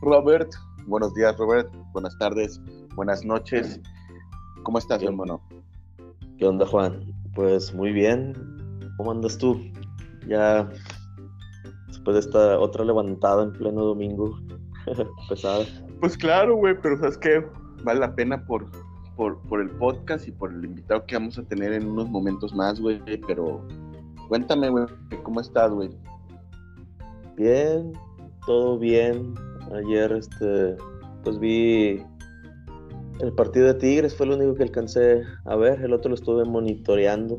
Robert, buenos días Robert, buenas tardes, buenas noches. ¿Cómo estás, hermano? ¿Qué onda, Juan? Pues muy bien. ¿Cómo andas tú? Ya después de esta otra levantada en pleno domingo pesada. Pues claro, güey, pero sabes que vale la pena por, por, por, el podcast y por el invitado que vamos a tener en unos momentos más, güey. Pero cuéntame, güey, ¿cómo estás, güey? Bien, todo bien. Ayer, este, pues vi el partido de Tigres, fue lo único que alcancé a ver. El otro lo estuve monitoreando,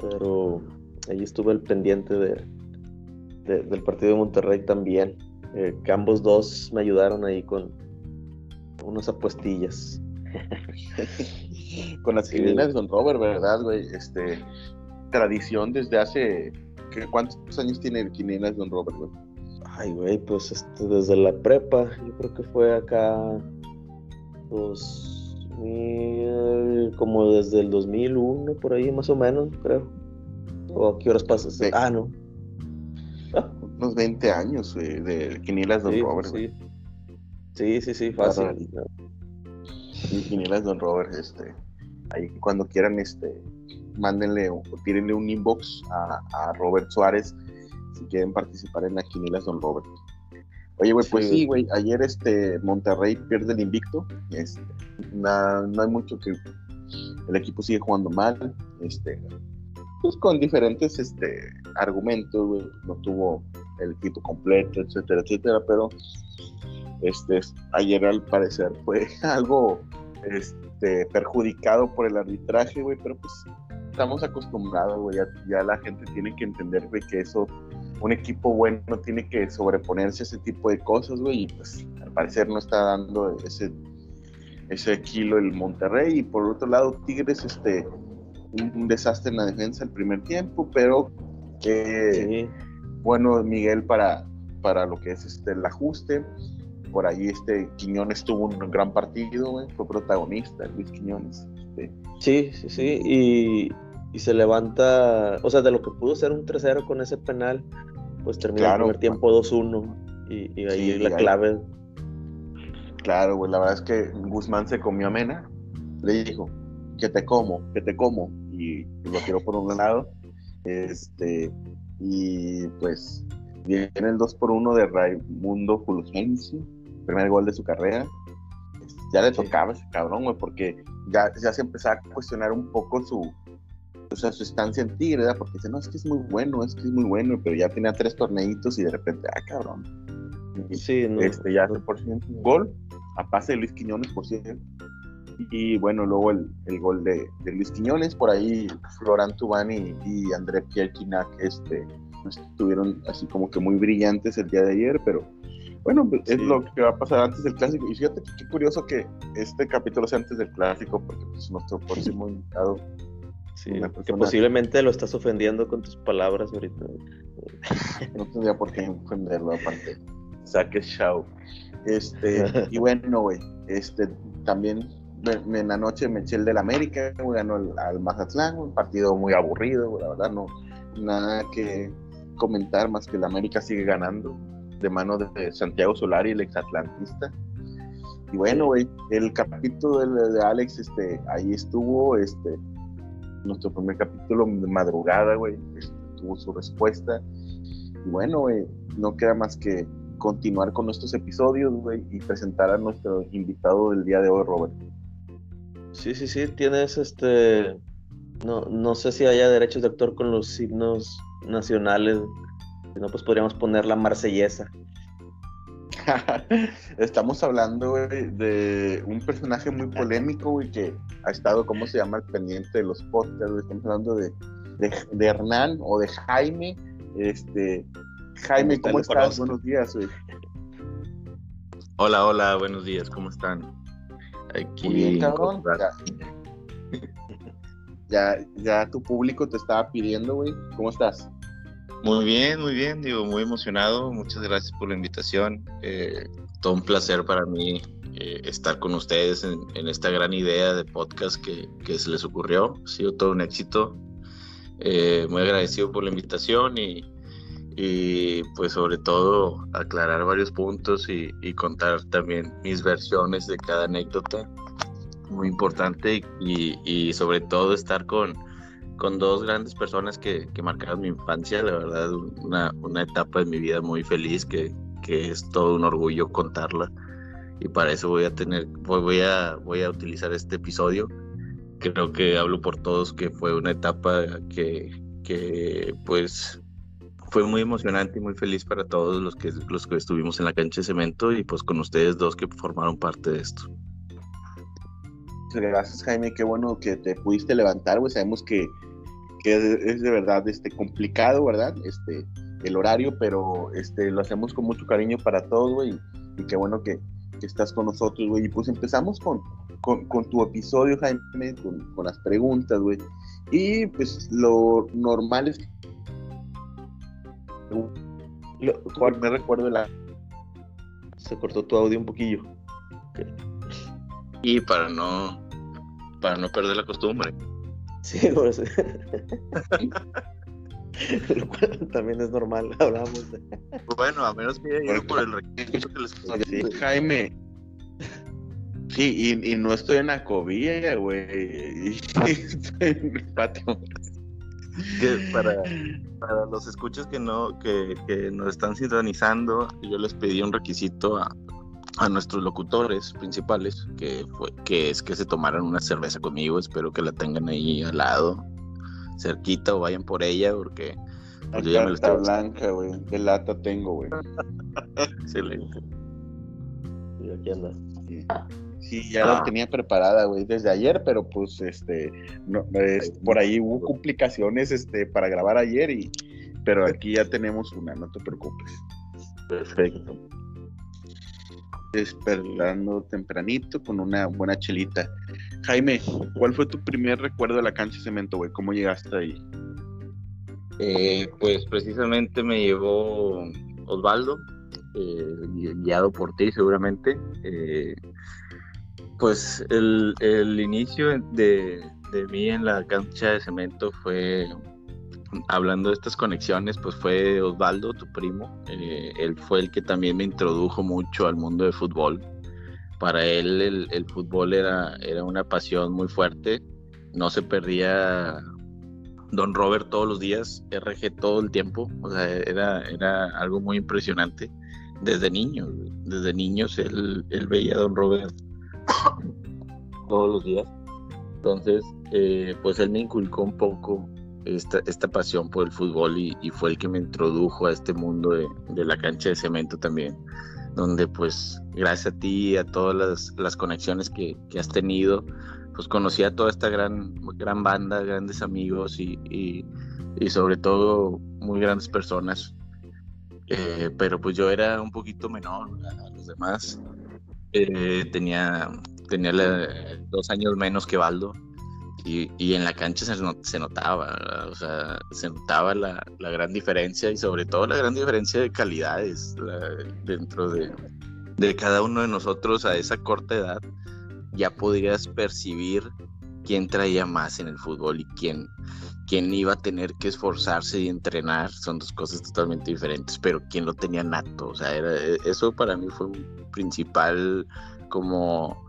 pero ahí estuve el pendiente de, del partido de Monterrey también. Eh, que ambos dos me ayudaron ahí con unas apuestillas. con las quinielas de Don Robert, ¿verdad, güey? Este, tradición desde hace. ¿Cuántos años tiene el quinielas de Don Robert, güey? Ay, güey, pues este, desde la prepa, yo creo que fue acá. Dos. como desde el 2001, por ahí más o menos, creo. ¿O a qué horas pasas? Ah, no unos 20 años de Quinielas Don Robert. Sí. sí, sí, fácil. Quinielas Don Robert, este, ahí cuando quieran, este, mándenle o tírenle un inbox a, Robert Suárez si quieren participar en las Quinielas Don Robert. Oye, güey, pues sí, güey, ayer este Monterrey pierde el invicto, este, no hay mucho que el equipo sigue jugando mal, este, pues con diferentes este argumentos, güey, no tuvo el equipo completo, etcétera, etcétera, pero este, ayer al parecer fue algo este, perjudicado por el arbitraje, güey, pero pues estamos acostumbrados, güey, ya, la gente tiene que entender, güey, que eso, un equipo bueno tiene que sobreponerse a ese tipo de cosas, güey, y pues al parecer no está dando ese, ese kilo el Monterrey, y por otro lado, Tigres, este, un, desastre en la defensa el primer tiempo, pero que bueno Miguel para, para lo que es este el ajuste. Por ahí este Quiñones tuvo un gran partido, fue protagonista, Luis Quiñones. Este. Sí, sí, sí, y, y, se levanta, o sea, de lo que pudo ser un 3-0 con ese penal, pues termina el primer tiempo 2-1 y, y, ahí la clave. Claro, güey, la verdad es que Guzmán se comió a Mena, le dijo, que te como, que te como, y lo quiero por un lado. Este, y pues viene el 2 por 1 de Raimundo Fulgencio, primer gol de su carrera. Ya le tocaba ese cabrón, güey, porque ya, ya se empezaba a cuestionar un poco su, o sea, su estancia en Tigre, ¿verdad? Porque dice, no, es que es muy bueno, es que es muy bueno, pero ya tenía tres torneitos y de repente, ah, cabrón. sí, no. Este, ya por ciento un gol, a pase de Luis Quiñones, por cierto. Y bueno, luego el, el gol de, de, Luis Quiñones, por ahí Florán Tubani y, André Pierre Quinac este, estuvieron así como que muy brillantes el día de ayer, pero bueno, pues, es lo que va a pasar antes del clásico. Y fíjate qué curioso que este capítulo sea antes del clásico, porque pues nuestro próximo invitado. Sí, porque posiblemente lo estás ofendiendo con tus palabras ahorita. no tendría por qué ofenderlo, aparte. Saque show. Este, y bueno, güey, este, también en la noche me eché el del América, ganó al Mazatlán, un partido muy aburrido, la verdad, no, nada que comentar más que el América sigue ganando de mano de Santiago Solari, el exatlantista. Y bueno, güey, el capítulo de, Alex, este, ahí estuvo, este, nuestro primer capítulo de madrugada, güey, este, tuvo su respuesta. Y bueno, no queda más que continuar con nuestros episodios, güey, y presentar a nuestro invitado del día de hoy, Robert. Sí, sí, sí, tienes este. No, no sé si haya derechos de autor con los signos nacionales. Si no, pues podríamos poner la marsellesa. Estamos hablando güey, de un personaje muy polémico, güey, que ha estado, ¿cómo se llama? pendiente de los podcasts, Estamos hablando de, de, Hernán o de Jaime. Este, Jaime, ¿cómo estás? Buenos días, güey. Hola, hola, buenos días, ¿cómo están? Aquí. cabrón. Ya, ya tu público te estaba pidiendo, güey. ¿Cómo estás? Muy bien, muy bien, digo, muy emocionado. Muchas gracias por la invitación. Eh, todo un placer para mí eh, estar con ustedes en, esta gran idea de podcast que, se les ocurrió. Ha sido todo un éxito. Eh, muy agradecido por la invitación y, y pues sobre todo aclarar varios puntos y, contar también mis versiones de cada anécdota, muy importante y, sobre todo estar con, con dos grandes personas que, que, marcaron mi infancia, la verdad, una, una etapa de mi vida muy feliz que, que, es todo un orgullo contarla y para eso voy a tener, voy a, voy a utilizar este episodio. Creo que hablo por todos que fue una etapa que, que pues fue muy emocionante y muy feliz para todos los que, los que estuvimos en la cancha de cemento y pues con ustedes dos que formaron parte de esto. Gracias Jaime, qué bueno que te pudiste levantar, güey. Sabemos que, es, de verdad este, complicado, ¿verdad? Este, el horario, pero este, lo hacemos con mucho cariño para todos, güey. Y qué bueno que, estás con nosotros, güey. Y pues empezamos con, con, tu episodio, Jaime, con, con las preguntas, güey. Y pues lo normal es Juan, me recuerdo la. Se cortó tu audio un poquillo. Y para no. Para no perder la costumbre. Sí, pues. también es normal, hablamos Bueno, a menos que por el requisito que les sí, Jaime. Sí, y, y, no estoy en la cobilla, güey. Estoy en el patio que para, para los escuchas que no que, que, nos están sintonizando, yo les pedí un requisito a, a nuestros locutores principales, que fue que es que se tomaran una cerveza conmigo, espero que la tengan ahí al lado, cerquita o vayan por ella porque pues, yo ya me lo estoy blanca, güey, de lata tengo, güey. Excelente. Y aquí anda. Sí, ya la ah. tenía preparada, güey, desde ayer, pero pues, este, no, por ahí hubo complicaciones, este, para grabar ayer y, pero aquí ya tenemos una, no te preocupes. Perfecto. Despertando tempranito con una buena chelita. Jaime, ¿cuál fue tu primer recuerdo de la cancha de cemento, güey? ¿Cómo llegaste ahí? Eh, pues precisamente me llevó Osvaldo, eh, guiado por ti seguramente. Eh, pues el, inicio de, mí en la cancha de cemento fue, hablando de estas conexiones, pues fue Osvaldo, tu primo. Eh, él fue el que también me introdujo mucho al mundo de fútbol. Para él el, el, fútbol era, era una pasión muy fuerte. No se perdía Don Robert todos los días, RG todo el tiempo. O sea, era, era algo muy impresionante. Desde niños, desde niños él, él veía a Don Robert todos los días. Entonces, eh, pues él me inculcó un poco esta, esta pasión por el fútbol y, fue el que me introdujo a este mundo de, de, la cancha de cemento también, donde pues gracias a ti y a todas las, las conexiones que, que, has tenido, pues conocí a toda esta gran, gran banda, grandes amigos y, y, y sobre todo muy grandes personas. Eh, pero pues yo era un poquito menor a los demás eh, tenía tenía dos años menos que Baldo y, y en la cancha se, se notaba, o sea, se notaba la, la, gran diferencia y sobre todo la gran diferencia de calidades dentro de, de cada uno de nosotros a esa corta edad. Ya podías percibir quién traía más en el fútbol y quién, quién iba a tener que esforzarse y entrenar, son dos cosas totalmente diferentes, pero quién lo tenía nato, o sea, era, e, eso para mí fue un principal como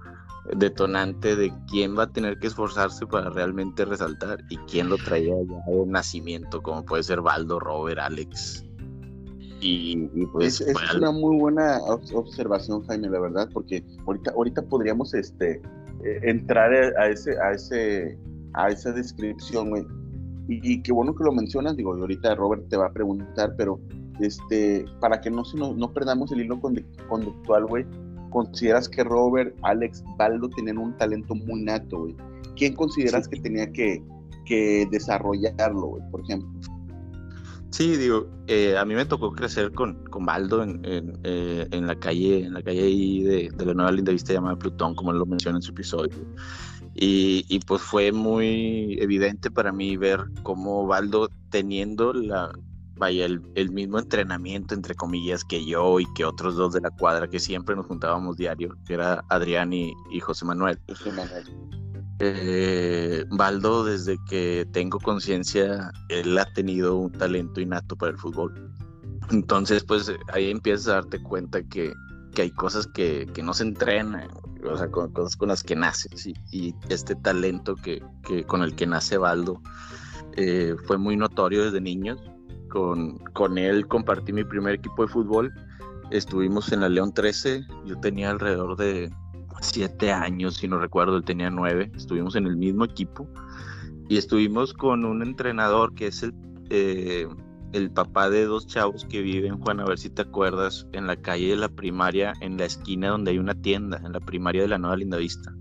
detonante de quién va a tener que esforzarse para realmente resaltar y quién lo traía ya de nacimiento, como puede ser Baldo, Robert, Alex. Y, pues es, es una muy buena observación, Jaime, la verdad, porque ahorita, ahorita podríamos este, eh, entrar a ese, a ese, a esa descripción, güey. Y, qué bueno que lo mencionas, digo, ahorita Robert te va a preguntar, pero este, para que no, se no perdamos el hilo conductual, güey, ¿consideras que Robert, Alex, Baldo tenían un talento muy nato, güey? ¿Quién consideras que tenía que, que desarrollarlo, güey, por ejemplo? Sí, digo, eh, a mí me tocó crecer con, con Baldo en, en, eh, en, la calle, en la calle ahí de, de la nueva linda vista llamada Plutón, como él lo menciona en su episodio. Y, y, pues fue muy evidente para mí ver cómo Baldo teniendo la, vaya, el, el, mismo entrenamiento, entre comillas, que yo y que otros dos de la cuadra que siempre nos juntábamos diario, que era Adrián y, y José Manuel. José Manuel. Eh, Baldo, desde que tengo conciencia, él ha tenido un talento innato para el fútbol. Entonces, pues ahí empiezas a darte cuenta que, hay cosas que, no se entrenan, o sea, cosas con las que naces. Y, este talento que, con el que nace Baldo eh, fue muy notorio desde niños. Con, con él compartí mi primer equipo de fútbol. Estuvimos en la León 13. Yo tenía alrededor de siete años, si no recuerdo, él tenía nueve. Estuvimos en el mismo equipo y estuvimos con un entrenador que es el, eh, el papá de dos chavos que viven, Juan, a ver si te acuerdas, en la calle de la primaria, en la esquina donde hay una tienda, en la primaria de la Nueva Lindavista.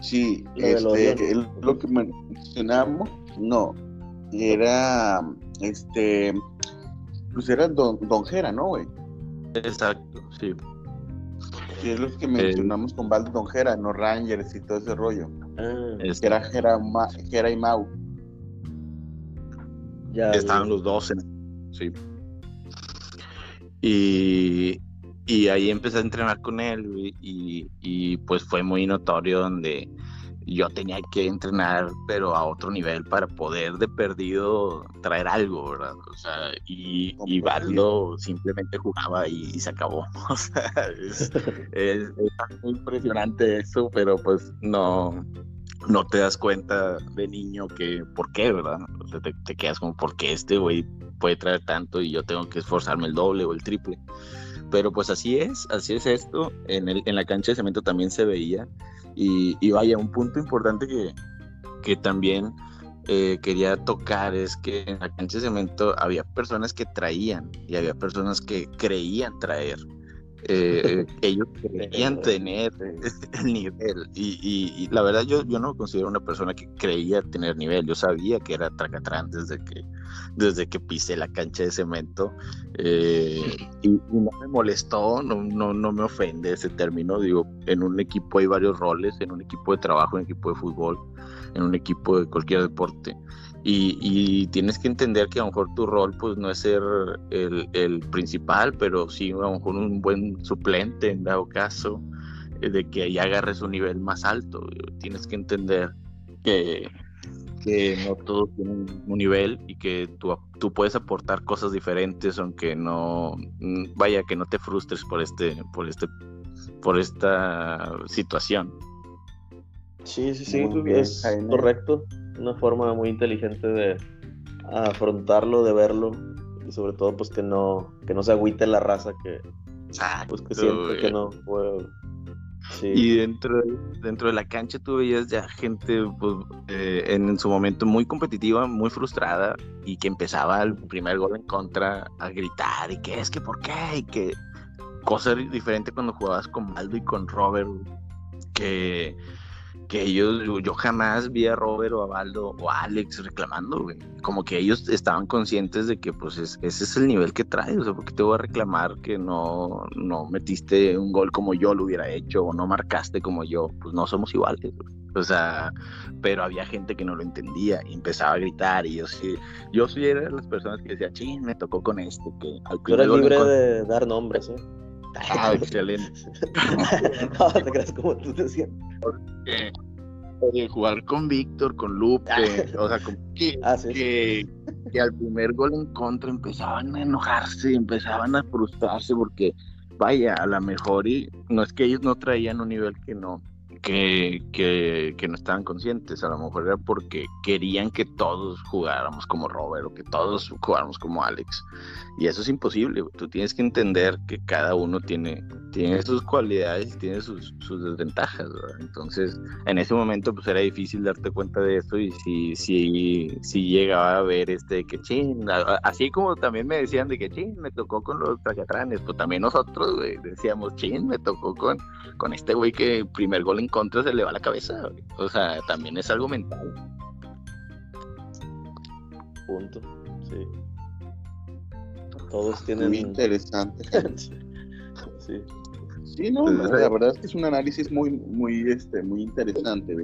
Sí, este, lo que mencionamos, no, era, este, pues era Don, don Jera, ¿no, güey? Exacto, sí. Sí, es lo que mencionamos con Valdo Don Jera, no Rangers y todo ese rollo. Ah, que era Jera, y Mau. Ya, Estaban los dos en... Sí. Y, y ahí empecé a entrenar con él y, y, pues fue muy notorio donde yo tenía que entrenar pero a otro nivel para poder de perdido traer algo, ¿verdad? O sea, y, y Valdo simplemente jugaba y, se acabó. O sea, es, es, muy impresionante eso, pero pues no, no te das cuenta de niño que por qué, ¿verdad? O sea, te, te quedas como, ¿por qué este güey puede traer tanto y yo tengo que esforzarme el doble o el triple? Pero pues así es, así es esto. En, el, en la cancha de cemento también se veía. Y, y vaya, un punto importante que, que también eh, quería tocar es que en la cancha de cemento había personas que traían y había personas que creían traer. Eh, ellos creían tener el nivel. Y, la verdad, yo, yo no me considero una persona que creía tener nivel. Yo sabía que era Tracatrán desde que, desde que pisé la cancha de cemento. Eh, y, no me molestó, no, no, no me ofende ese término. Digo, en un equipo hay varios roles: en un equipo de trabajo, en un equipo de fútbol, en un equipo de cualquier deporte. Y, tienes que entender que a lo mejor tu rol pues no es ser el, principal, pero sí a lo mejor un buen suplente en dado caso, eh, de que ya agarres un nivel más alto. Tienes que entender que, que no todos tienen un nivel y que tú, tú puedes aportar cosas diferentes, aunque no, vaya, que no te frustres por este, por este, por esta situación. Sí, sí, sí, es correcto una forma muy inteligente de afrontarlo, de verlo y sobre todo pues que no que no se agüite la raza que pues que siente que no puede. Y dentro de, dentro de la cancha tú veías ya gente pues, eh, en, su momento muy competitiva, muy frustrada y que empezaba el primer gol en contra a gritar y que es que por qué y que cosa diferente cuando jugabas con Maldo y con Robert que que ellos, yo jamás vi a Robert o a Baldo o a Alex reclamando, güey. Como que ellos estaban conscientes de que, pues, ese es el nivel que traes, o sea, porque te voy a reclamar que no, no metiste un gol como yo lo hubiera hecho, o no marcaste como yo, pues no somos iguales, O sea, pero había gente que no lo entendía y empezaba a gritar y yo sí, yo sí era de las personas que decía, ching, me tocó con este, que al Tú eres libre de dar nombres, ¿eh? Ah, excelente. no, te creas como tú decías. Porque jugar con Víctor, con Lupe, o sea, que, ah, que, que, al primer gol en contra empezaban a enojarse, empezaban a frustrarse porque, vaya, a lo mejor y no es que ellos no traían un nivel que no, que, que, que, no estaban conscientes. A lo mejor era porque querían que todos jugáramos como Robert o que todos jugáramos como Alex. Y eso es imposible. Tú tienes que entender que cada uno tiene, tiene sus cualidades y tiene sus, sus desventajas. Entonces, en ese momento, pues era difícil darte cuenta de esto. Y si, si, si llegaba a ver este que ching, así como también me decían de que ching, me tocó con los tracatranes, pues también nosotros decíamos ching, me tocó con, con este güey que primer gol en contra se le va la cabeza. O sea, también es algo mental. Punto. Sí. Todos tienen. Muy interesante. sí. Sí, no, la verdad es que es un análisis muy, muy, este, muy interesante,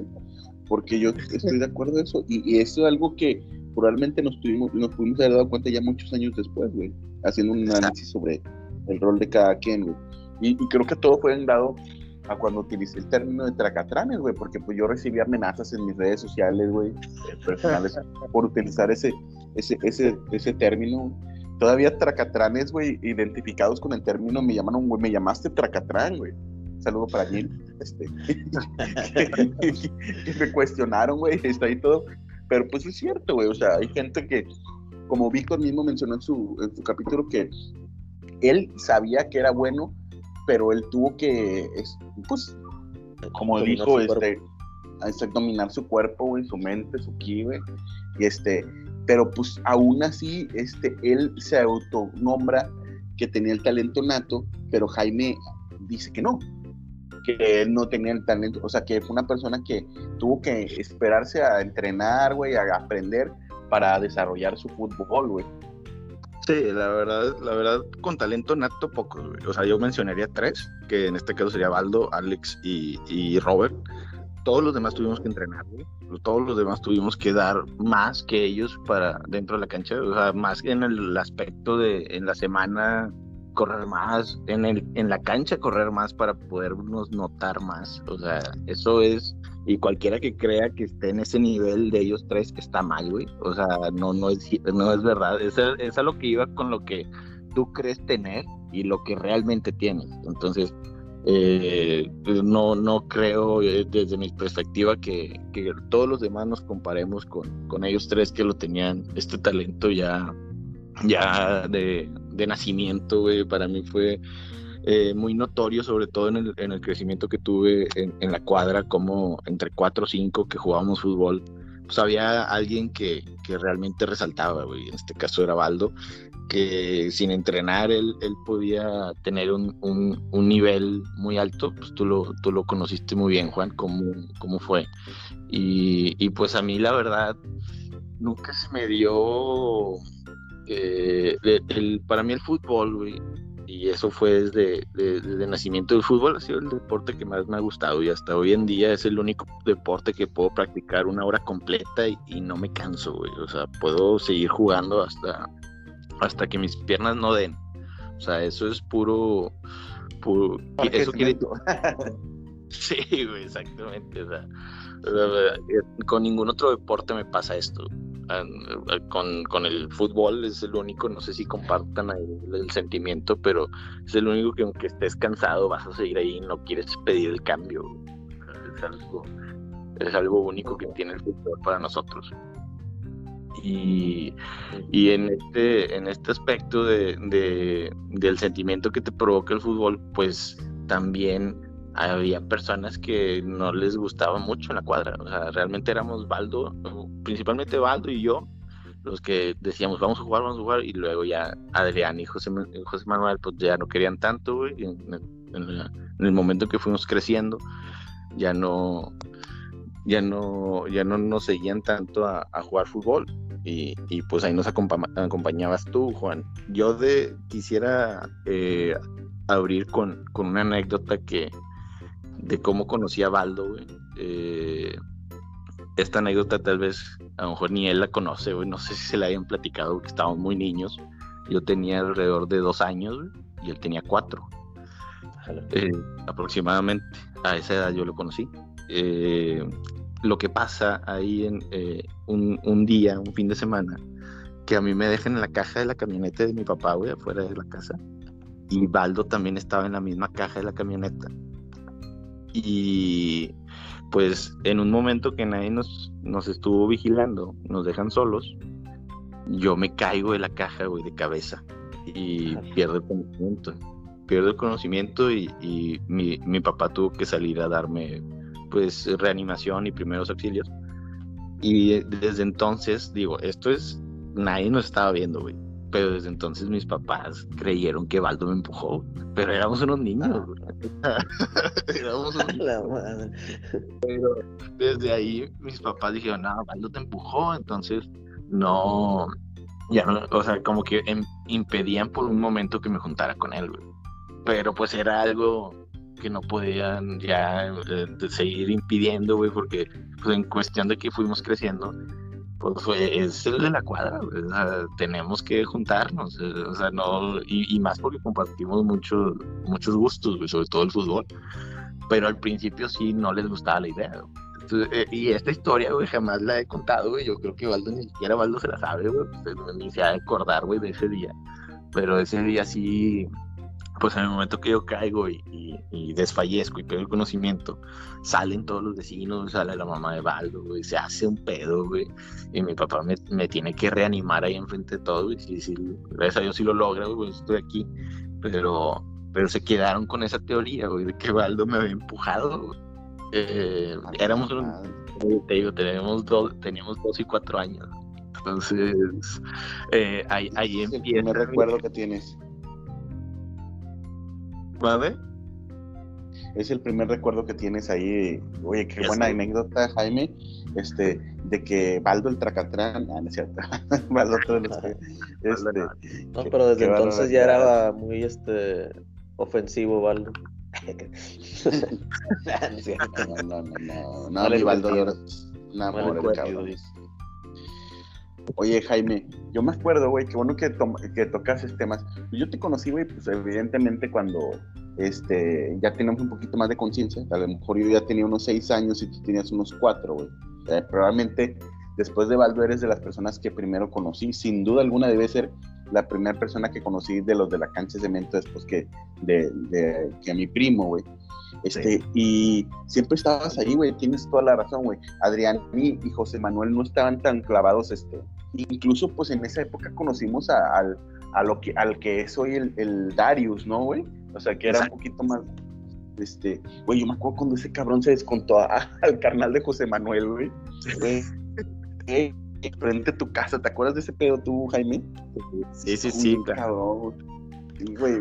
porque yo estoy de acuerdo en eso, y, eso es algo que probablemente nos tuvimos, nos pudimos haber dado cuenta ya muchos años después, güey, haciendo un análisis sobre el rol de cada quien, güey. Y, y creo que todo fue dado a cuando utilicé el término de tracatranes, güey, porque pues yo recibí amenazas en mis redes sociales, güey, personales, por utilizar ese, ese, ese, ese término. todavía tracatranes, güey, identificados con el término, me llaman, güey, me llamaste tracatrán, güey. Saludo para Gil, este, que, me cuestionaron, güey, está ahí todo. Pero pues es cierto, güey, o sea, hay gente que, como Víctor mismo mencionó en su, en su capítulo, que él sabía que era bueno, pero él tuvo que, pues, como dijo, este, este, dominar su cuerpo, güey, su mente, su ki, güey, y este, pero pues aún así, este, él se autonombra que tenía el talento nato, pero Jaime dice que no, que él no tenía el talento, o sea, que fue una persona que tuvo que esperarse a entrenar, güey, a aprender para desarrollar su fútbol, güey. Sí, la verdad, la verdad, con talento nato pocos. O sea, yo mencionaría tres, que en este caso sería Baldo, Alex y, y Robert. Todos los demás tuvimos que entrenar. Todos los demás tuvimos que dar más que ellos para dentro de la cancha. O sea, más en el aspecto de en la semana correr más, en, el, en la cancha correr más para podernos notar más. O sea, eso es, y cualquiera que crea que esté en ese nivel de ellos tres está mal, güey. O sea, no, no, es, no es verdad. Es, es a lo que iba con lo que tú crees tener y lo que realmente tienes. Entonces, eh, pues no, no creo eh, desde mi perspectiva que, que, todos los demás nos comparemos con, con ellos tres que lo tenían, este talento ya, ya de, de nacimiento, güey, para mí fue eh, muy notorio, sobre todo en el, en el crecimiento que tuve en, la cuadra, como entre cuatro o cinco que jugábamos fútbol, pues había alguien que, que realmente resaltaba, güey, en este caso era Baldo, que sin entrenar él, él podía tener un, un, un, nivel muy alto, pues tú lo, tú lo conociste muy bien, Juan, cómo, cómo fue. Y, y pues a mí la verdad nunca se me dio el, para mí el fútbol, güey, y eso fue desde, desde, nacimiento del fútbol, ha sido el deporte que más me ha gustado y hasta hoy en día es el único deporte que puedo practicar una hora completa y, no me canso, güey. O sea, puedo seguir jugando hasta, hasta que mis piernas no den. O sea, eso es puro... puro eso quiere... sí, güey, exactamente. O sea, con ningún otro deporte me pasa esto con, con, el fútbol es el único, no sé si compartan el, sentimiento, pero es el único que aunque estés cansado vas a seguir ahí y no quieres pedir el cambio. Es algo, es algo único que tiene el fútbol para nosotros. Y, y en, este, en este aspecto de, de, del sentimiento que te provoca el fútbol, pues también había personas que no les gustaba mucho la cuadra. O sea, realmente éramos Baldo, principalmente Baldo y yo, los que decíamos vamos a jugar, vamos a jugar, y luego ya Adrián y José, José Manuel pues ya no querían tanto, en, el momento que fuimos creciendo, ya no, ya no, ya no nos seguían tanto a, jugar fútbol. Y, y, pues ahí nos acompañabas tú, Juan. Yo de quisiera eh, abrir con, con una anécdota que, de cómo conocí a Baldo, güey. Eh, esta anécdota tal vez a lo mejor ni él la conoce, güey. No sé si se la hayan platicado porque estábamos muy niños. Yo tenía alrededor de dos años y él tenía cuatro. Eh, aproximadamente a esa edad yo lo conocí. Eh, lo que pasa ahí en un, un, día, un fin de semana, que a mí me dejan en la caja de la camioneta de mi papá, güey, afuera de la casa. Y Baldo también estaba en la misma caja de la camioneta. Y pues en un momento que nadie nos, nos estuvo vigilando, nos dejan solos, yo me caigo de la caja, güey, de cabeza y pierdo el conocimiento. Pierdo el conocimiento y, y mi, mi, papá tuvo que salir a darme pues reanimación y primeros auxilios. Y desde entonces, digo, esto es, nadie nos estaba viendo, güey pero desde entonces mis papás creyeron que Baldo me empujó, pero éramos unos niños. Ah. éramos unos niños. Pero desde ahí mis papás dijeron, no, Baldo te empujó, entonces no, ya no, o sea, como que em, impedían por un momento que me juntara con él, Pero pues era algo que no podían ya eh, seguir impidiendo, güey, porque pues en cuestión de que fuimos creciendo, pues es el de la cuadra, tenemos que juntarnos, eh, o sea, no, y, más porque compartimos muchos muchos gustos, sobre todo el fútbol, pero al principio sí no les gustaba la idea, Eh, y esta historia, güey, jamás la he contado, güey. Yo creo que Valdo ni siquiera Valdo se la sabe, güey. Pues, ni se acordar, güey, de ese día. Pero ese día sí, pues en el momento que yo caigo y, desfallezco y pierdo el conocimiento, salen todos los vecinos, sale la mamá de Baldo, güey, se hace un pedo, güey, y mi papá me, tiene que reanimar ahí enfrente de todo, y sí, sí, gracias a Dios sí lo logra, güey, estoy aquí, pero, pero se quedaron con esa teoría, güey, de que Baldo me había empujado, eh, éramos, te digo, teníamos dos, teníamos dos y cuatro años, entonces, eh, ahí, ahí empieza. Me recuerdo que tienes. ¿Vale? Es el primer recuerdo que tienes ahí. Oye, qué buena anécdota, Jaime. Este, de que Baldo el Tracatrán. Ah, no es cierto. Baldo los este, No, pero desde entonces ya era muy este ofensivo, Baldo. no, no, no, no, no, no, Baldo, no, amor, Oye, Jaime, yo me acuerdo, güey, qué bueno que, que tocas temas. Yo te conocí, güey, pues evidentemente cuando este, ya teníamos un poquito más de conciencia. A lo mejor yo ya tenía unos seis años y tú tenías unos cuatro, güey. Eh, probablemente después de Valdo eres de las personas que primero conocí. Sin duda alguna debe ser la primera persona que conocí de los de la cancha de cemento después que de, de que a mi primo, güey. Este, y siempre estabas ahí, güey, tienes toda la razón, güey. Adrián y, José Manuel no estaban tan clavados, este. Incluso, pues en esa época conocimos a, al, a lo que, al que es hoy el, el Darius, ¿no, güey? O sea, que era un poquito más, este, güey, yo me acuerdo cuando ese cabrón se descontó al carnal de José Manuel, güey. Güey, frente a tu casa, ¿te acuerdas de ese pedo tú, Jaime? Sí, sí, sí. Cabrón. Güey,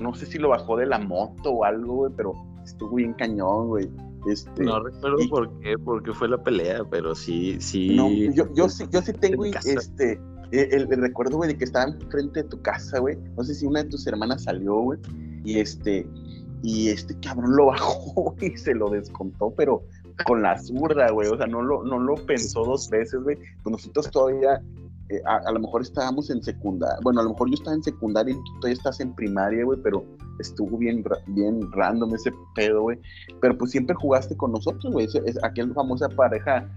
no sé si lo bajó de la moto o algo, güey, pero estuvo bien cañón, güey. Este, no recuerdo por qué, porque fue la pelea, pero sí, sí. No, yo, yo sí, yo sí tengo este, el, recuerdo, güey, de que estaba enfrente de tu casa, güey. No sé si una de tus hermanas salió, güey. Y este, y este cabrón lo bajó y se lo descontó, pero con la zurda, güey. O sea, no lo, no lo pensó dos veces, güey. Pues nosotros todavía eh, a, lo mejor estábamos en secundaria, bueno, a lo mejor yo estaba en secundaria y tú todavía estás en primaria, güey, pero estuvo bien, bien random ese pedo, güey. Pero pues siempre jugaste con nosotros, güey. Es, aquella famosa pareja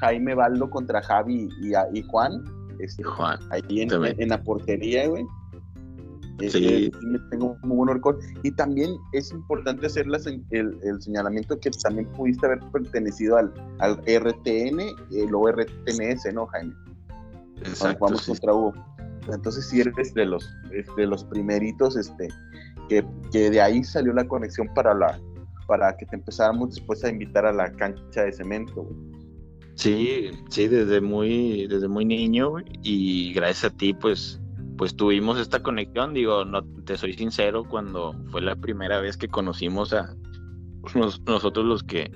Jaime Baldo contra Javi y, y Juan. Este, Juan. Ahí en, en, la portería, güey. Sí. tengo muy buen recuerdo. Y también es importante hacer el, el, señalamiento que también pudiste haber pertenecido al, al RTN, el ORTNS, ¿no, Jaime? Exacto, vamos contra Hugo. Entonces si eres de los, de los primeritos, este, que, que, de ahí salió la conexión para la, para que te empezáramos después a invitar a la cancha de cemento, Sí, sí, desde muy, desde muy niño, y gracias a ti, pues, pues tuvimos esta conexión. Digo, no te soy sincero, cuando fue la primera vez que conocimos a nosotros los que,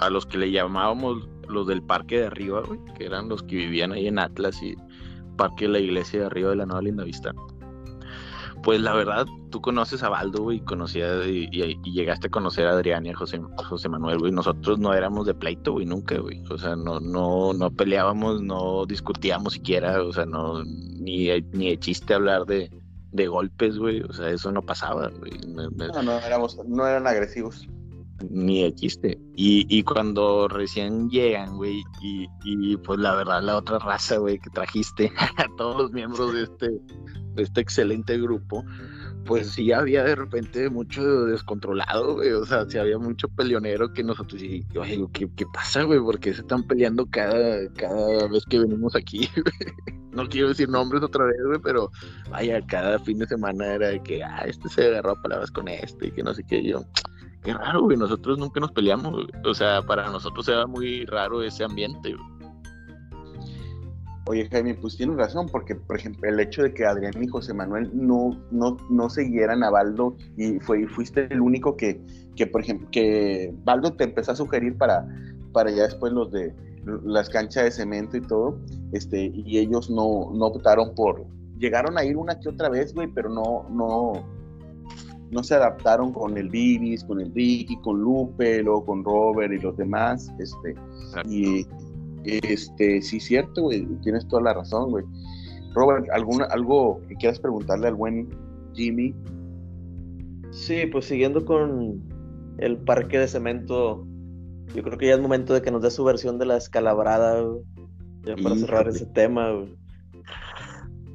a los que le llamábamos los del parque de arriba, güey, que eran los que vivían ahí en Atlas y parque de la iglesia de arriba de la Nueva Linda Vista. Pues la verdad, tú conoces a Baldo, güey, y, y, llegaste a conocer a Adrián y a José, José Manuel, güey. Nosotros no éramos de pleito, güey, nunca, güey. O sea, no, no, no peleábamos, no discutíamos siquiera, o sea, no, ni, ni de chiste hablar de, de golpes, güey. O sea, eso no pasaba, güey. No, no, éramos, no eran agresivos ni de chiste. Y, y cuando recién llegan, güey, y, y, pues la verdad, la otra raza, güey, que trajiste a todos los miembros de este, este excelente grupo, pues sí había de repente mucho descontrolado, güey. O sea, sí había mucho peleonero que nosotros, y, oye, ¿qué, ¿qué pasa, güey? ¿Por qué se están peleando cada, cada vez que venimos aquí, No quiero decir nombres otra vez, güey, pero vaya, cada fin de semana era de que, ah, este se agarró a palabras con este, y que no sé qué. Yo, qué raro, güey, nosotros nunca nos peleamos, O sea, para nosotros era muy raro ese ambiente, Oye, Jaime, pues tienes razón, porque, por ejemplo, el hecho de que Adrián y José Manuel no, no, no siguieran a Baldo y fue, fuiste el único que, que, por ejemplo, que Baldo te empezó a sugerir para, para ya después los de las canchas de cemento y todo, este, y ellos no, no optaron por, llegaron a ir una que otra vez, güey, pero no, no, no se adaptaron con el Vivis, con el Ricky, con Lupe, luego con Robert y los demás, este, y este, sí, cierto, güey, tienes toda la razón, güey. Robert, ¿alguna, ¿algo que quieras preguntarle al buen Jimmy? Sí, pues siguiendo con el parque de cemento, Yo creo que ya es momento de que nos dé su versión de la escalabrada, güey. Ya para cerrar ese tema, güey.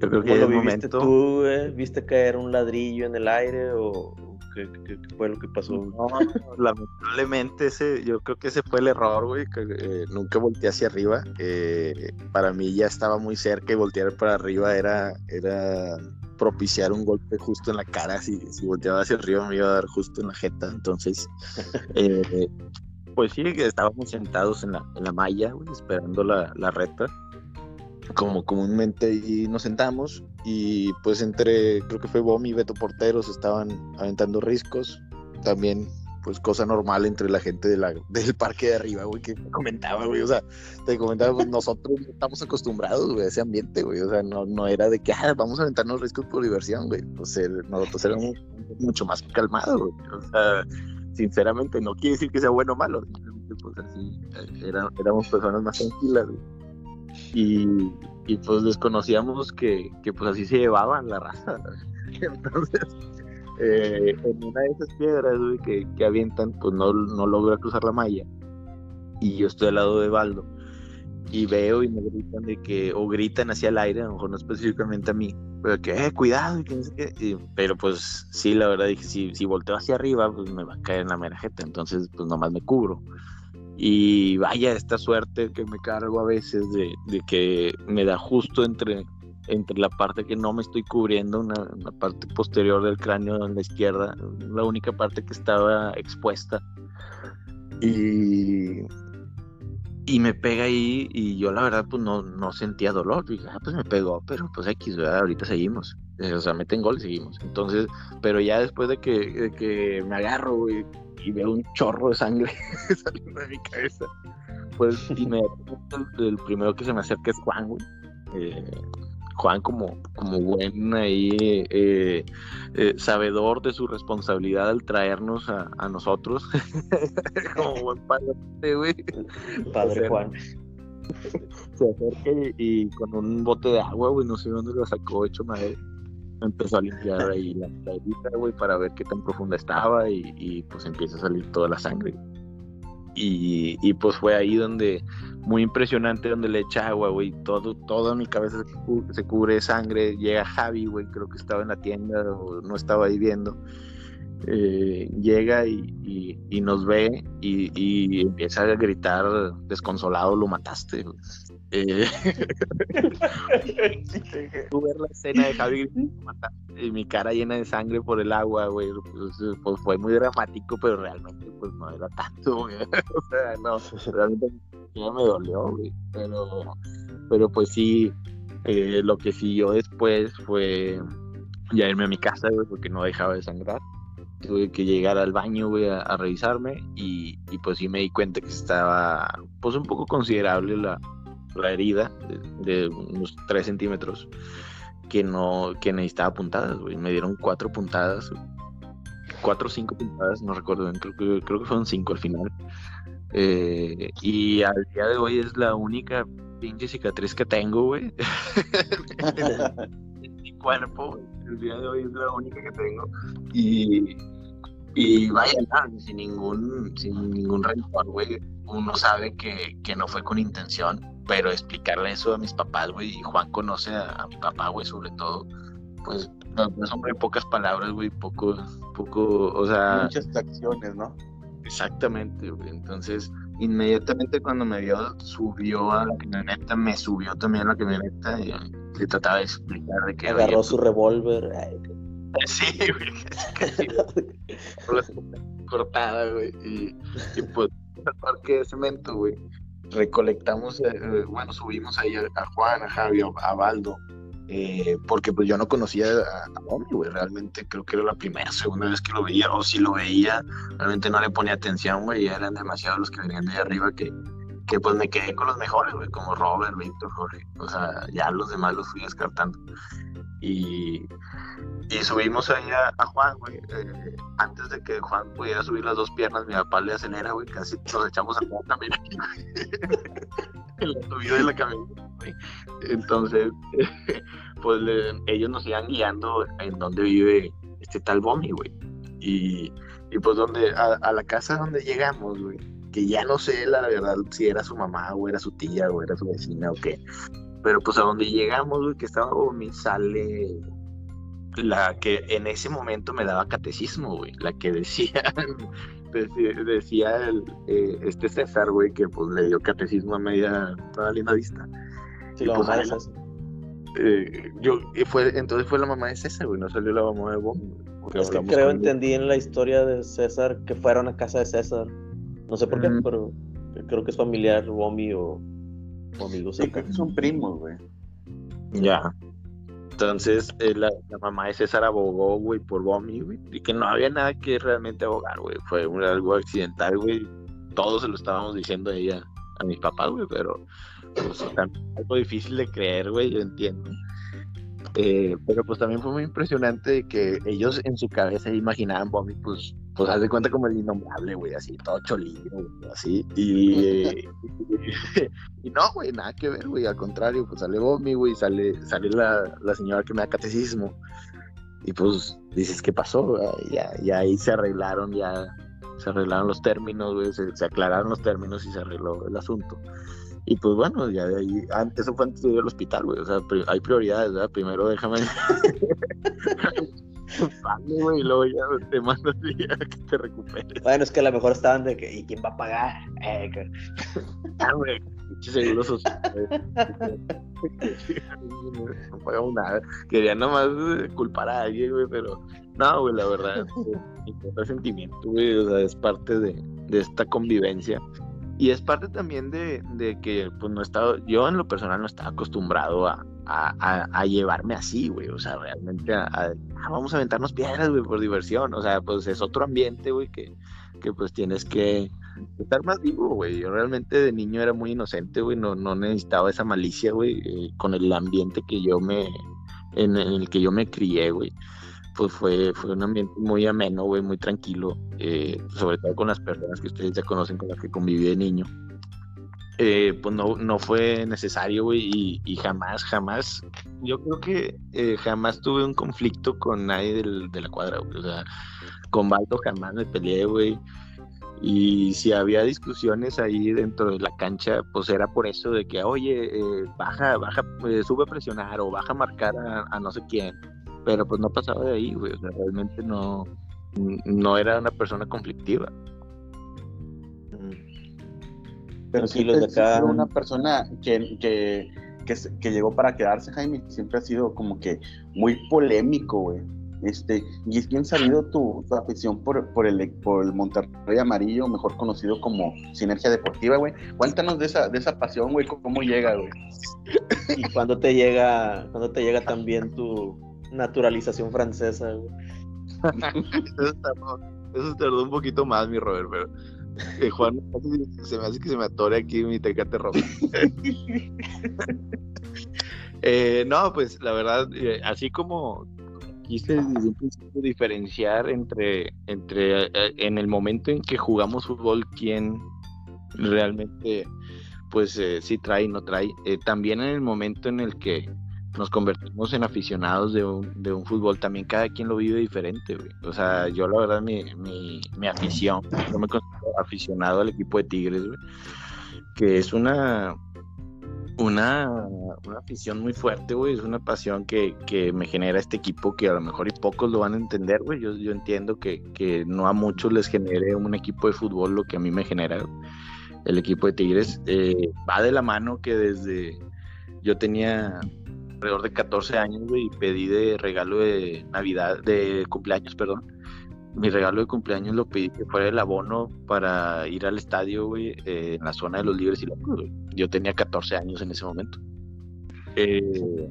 Yo creo que ¿Cómo ya lo es viviste momento. tú, güey? ¿Viste caer un ladrillo en el aire o qué, qué- qué fue lo que pasó? No, lamentablemente ese, yo creo que ese fue el error, güey, que eh, nunca volteé hacia arriba. Eh, para mí ya estaba muy cerca y voltear para arriba era, era propiciar un golpe justo en la cara. Si, si volteaba hacia arriba me iba a dar justo en la jeta. Entonces, eh, pues sí, que estábamos sentados en la, en la malla, güey, esperando la, la reta. Como comúnmente ahí nos sentamos y pues entre, creo que fue Bomi y Beto Porteros estaban aventando riscos. También pues cosa normal entre la gente de la, del parque de arriba, güey, que comentaba, güey, o sea, te comentaba, pues nosotros no estamos acostumbrados, güey, a ese ambiente, güey, o sea, no, no era de que, ah, vamos a aventarnos riscos por diversión, güey, pues eh, nosotros éramos mucho más calmados, güey, o sea, sinceramente, no quiere decir que sea bueno o malo, pues así, eh, era- éramos personas más tranquilas, güey. Y, y pues desconocíamos que, que pues así se llevaban la raza, entonces eh, en una de esas piedras güey, que, que avientan, pues no, no logra cruzar la malla. Y yo estoy al lado de Baldo. Y veo y me gritan de que, o gritan hacia el aire, a lo mejor no específicamente a mí, pero que, eh, cuidado, y que no sé qué. Y- pero pues sí, la verdad dije, si, si volteo hacia arriba, pues me va a caer en la mera jeta, entonces pues nomás me cubro. Y vaya esta suerte que me cargo a veces de, de que me da justo entre entre la parte que no me estoy cubriendo, una, una parte posterior del cráneo en la izquierda, la única parte que estaba expuesta. Y, y me pega ahí y yo la verdad pues no, no sentía dolor. Dije, ah, pues me pegó, pero pues X, ¿verdad? Ahorita seguimos. O sea, meten gol y seguimos. Entonces, pero ya después de que, de que me agarro güey, y veo un chorro de sangre saliendo de mi cabeza, pues inmediatamente el, el primero que se me acerca es Juan, güey. Eh, Juan como, como buen ahí eh, eh, sabedor de su responsabilidad al traernos a, a nosotros como buen padre, güey, Padre Juan. se acerca y, y con un bote de agua, güey, no sé dónde lo sacó hecho madre, empezó a limpiar ahí la herida, güey, para ver qué tan profunda estaba y, y, pues empieza a salir toda la sangre. Y, y pues fue ahí donde, muy impresionante, donde le echa agua, güey, todo, toda mi cabeza se, cu- se cubre de sangre, llega Javi, güey, creo que estaba en la tienda o no estaba ahí viendo. Eh, llega y, y- y nos ve y, y empieza a gritar desconsolado, lo mataste. güey". Eh, ver la escena de Javi y mi cara llena de sangre por el agua, güey, pues, pues, fue muy dramático, pero realmente pues no era tanto, güey. o sea, no, realmente ya me dolió, güey, pero, pero pues sí, eh, lo que siguió después fue ya irme a mi casa, güey, porque no dejaba de sangrar. Tuve que llegar al baño, güey, a, a revisarme y, y, pues sí me di cuenta que estaba, pues un poco considerable la, la herida de, unos 3 centímetros que no, que necesitaba puntadas, güey. Me dieron cuatro puntadas, cuatro o cinco puntadas, no recuerdo creo que, creo que fueron cinco al final. Eh, y al día de hoy es la única pinche cicatriz que tengo, güey. en mi cuerpo. El día de hoy es la única que tengo. Y, y vaya, sin ningún, sin ningún rencor, güey. Uno sabe que, que no fue con intención, pero explicarle eso a mis papás, güey, y Juan conoce a, a mi papá, güey, sobre todo, pues, no, son muy pocas palabras, güey, poco, poco, o sea, Muchas acciones, ¿no? Exactamente, güey. Entonces, inmediatamente cuando me vio, subió a la camioneta, me subió también a la camioneta y le trataba de explicar de que Agarró su revólver. ay, Sí, güey, casi cortada, güey. Y, y pues, al parque de cemento, güey, recolectamos, eh, eh, bueno, subimos ahí a, Juan, a Javi, a, Baldo, eh, porque pues yo no conocía a, a Omi, realmente creo que era la primera, segunda vez que lo veía, o si lo veía, realmente no le ponía atención, güey, eran demasiados los que venían de arriba que, que pues me quedé con los mejores, como Robert, Víctor, Jorge, o sea, ya los demás los fui descartando. Y, y subimos ahí a, Juan, güey. eh, antes de que Juan pudiera subir las dos piernas, mi papá le acelera, güey. Casi nos echamos a Juan también en la subida de la camioneta, güey. Entonces, pues ellos nos iban guiando en donde vive este tal Bomi, güey. Y, y pues donde, a la casa donde llegamos, güey. que ya no sé la verdad si era su mamá o era su tía o era su vecina o qué. Pero pues a donde llegamos, güey, que estaba Bomi, sale la que en ese momento me daba catecismo, güey, la que decía, decía, el, eh, este César, güey, que pues le dio catecismo a media, toda linda vista. Sí, la pues, mamá de César. Eh, yo, y fue, entonces fue la mamá de César, güey, no salió la mamá de porque Es que creo entendí en la historia de César que fueron a casa de César. No sé por qué, Mm. pero creo que es familiar, Bomi o, o amigos Sí, cercanos. creo que son primos, güey. Ya. Entonces, eh, la, la mamá de César abogó, güey, por Bomi, güey, y que no había nada que realmente abogar, güey. Fue un- algo accidental, güey. Todos se lo estábamos diciendo a ella, a mis papás, güey, pero pues, también algo difícil de creer, güey, yo entiendo. Eh, pero pues también fue muy impresionante que ellos en su cabeza imaginaban Bomi, pues, pues haz de cuenta como el innombrable, güey, así, todo cholillo, güey, así. Y, y no, güey, nada que ver, güey, al contrario, pues sale Bomi, güey, sale, sale la, la señora que me da catecismo. Y pues dices, ¿qué pasó? Ya, ya ahí se arreglaron, ya se arreglaron los términos, güey, se, se aclararon los términos y se arregló el asunto. Y pues bueno, ya de ahí, antes, eso fue antes de ir al hospital, güey, o sea, hay prioridades, ¿verdad? Primero déjame... Vale, güey, y luego ya te mando a ti a que te recuperes. Bueno, es que a lo mejor estaban de que, ¿y quién va a pagar? Eh, que- Ah, güey, seguro social. no pagamos nada. Quería nomás eh, culpar a alguien, güey, pero no, güey, la verdad, eh, importa sentimiento, güey, o sea, es parte de, de esta convivencia. Y es parte también de, de que, pues, no estaba, yo en lo personal no estaba acostumbrado a, a, llevarme así, güey, o sea, realmente a- ah, vamos a aventarnos piedras, güey, por diversión, o sea, pues es otro ambiente, güey, que, que pues tienes que estar más vivo, güey. Yo realmente de niño era muy inocente, güey. No, no necesitaba esa malicia, güey. eh, con el ambiente que yo me. En, en el que yo me crié, güey. Pues fue, fue un ambiente muy ameno, güey, muy tranquilo. eh, sobre todo con las personas que ustedes ya conocen, con las que conviví de niño. Eh, pues no, no fue necesario, güey. Y, jamás, jamás. Yo creo que eh, jamás tuve un conflicto con nadie del- de la cuadra, güey. O sea, con Baldo jamás me peleé, güey. Y si había discusiones ahí dentro de la cancha, pues era por eso de que, oye, eh, baja, baja, sube a presionar o baja a marcar a no sé quién. Pero pues no pasaba de ahí, güey. O sea, realmente no, no era una persona conflictiva. Pero Aquí sí, los de acá- una persona que, que, que, llegó para quedarse, Jaime, siempre ha sido como que muy polémico, güey. Este, y es bien sabido tu, tu afición por, por, el, por el Monterrey Amarillo, mejor conocido como Sinergia Deportiva, güey. Cuéntanos de esa, de esa pasión, güey, cómo llega, güey. ¿Y cuándo te llega, cuándo te llega también tu naturalización francesa? güey? Eso tardó, eso tardó un poquito más, mi Robert, pero eh, Juan se me hace que se me atore aquí mi tecate rojo. Eh, no, pues la verdad, eh, así como quise desde un principio diferenciar entre, entre eh, en el momento en que jugamos fútbol, quién realmente pues eh, sí trae y no trae, eh, también en el momento en el que nos convertimos en aficionados de un, de un fútbol, también cada quien lo vive diferente, güey. O sea, yo la verdad, mi, mi, mi afición, yo me considero aficionado al equipo de Tigres, güey, que es una, una, una afición muy fuerte, güey, es una pasión que, que me genera este equipo que a lo mejor y pocos lo van a entender, güey. Yo, yo entiendo que, que no a muchos les genere un equipo de fútbol lo que a mí me genera el equipo de Tigres. Eh, va de la mano que desde yo tenía alrededor de 14 años, güey, y pedí de regalo de Navidad, de cumpleaños, perdón. Mi regalo de cumpleaños lo pedí que fuera el abono para ir al estadio, güey, eh, en la zona de los libres y locos, güey. Yo tenía 14 años en ese momento. Eh,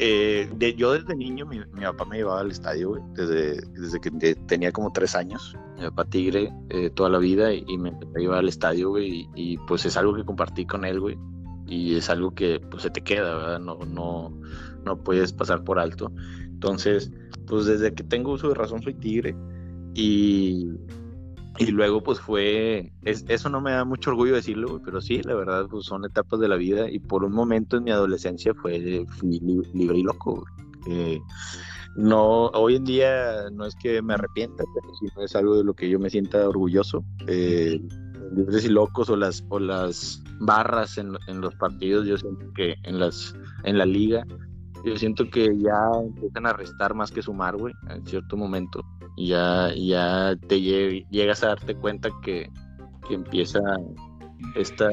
eh, de, yo desde niño, mi, mi papá me llevaba al estadio, güey, desde, desde que te- tenía como tres años. Mi papá tigre eh, toda la vida y, y me empezó a llevar al estadio, güey, y, y, pues es algo que compartí con él, güey. Y es algo que pues se te queda. No, no, no puedes pasar por alto. Entonces, pues desde que tengo uso de razón soy tigre. Y, y luego pues fue, es, eso no me da mucho orgullo decirlo, pero sí, la verdad, pues son etapas de la vida y por un momento en mi adolescencia fue, libre y loco. Eh, no, hoy en día no es que me arrepienta, pero sí es algo de lo que yo me sienta orgulloso. Eh, libres y locos o las, o las barras en, en, los partidos, yo siento que en, las, en la liga, yo siento que ya empiezan a restar más que sumar, güey, en cierto momento. Y ya, ya te llegas a darte cuenta que, que empieza esta,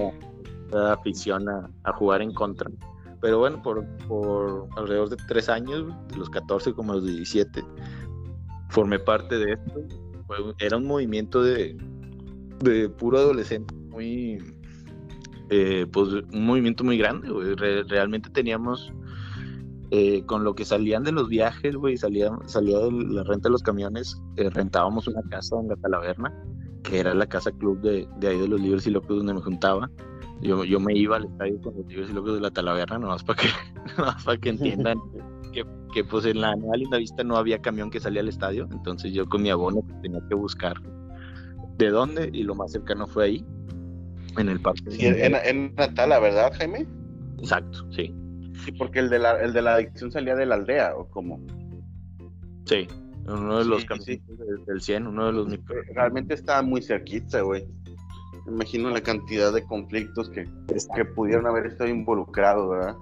afición a, a, jugar en contra. Pero bueno, por, por alrededor de tres años, los 14 como los 17, formé parte de esto. era un movimiento de, de puro adolescente, muy, eh, pues un movimiento muy grande, realmente teníamos, eh, con lo que salían de los viajes, güey, salía, salía de la renta de los camiones, eh, rentábamos una casa en la Talaverna, que era la casa club de, de ahí de los libres y locos donde me juntaba. Yo, yo me iba al estadio con los libres y locos de la Talaverna, nomás para que, para que entiendan que, que, pues en la Nueva Linda Vista no había camión que salía al estadio, entonces yo con mi abono tenía que buscar de dónde y lo más cercano fue ahí, en el parque. en, en Natala, ¿verdad, Jaime? Exacto, sí. Sí, porque el de la, el de la adicción salía de la aldea, ¿o cómo? Sí, uno de los sí, del 100, uno de los... Realmente estaba muy cerquita, güey. Me imagino la cantidad de conflictos que, que pudieron haber estado involucrados, ¿verdad?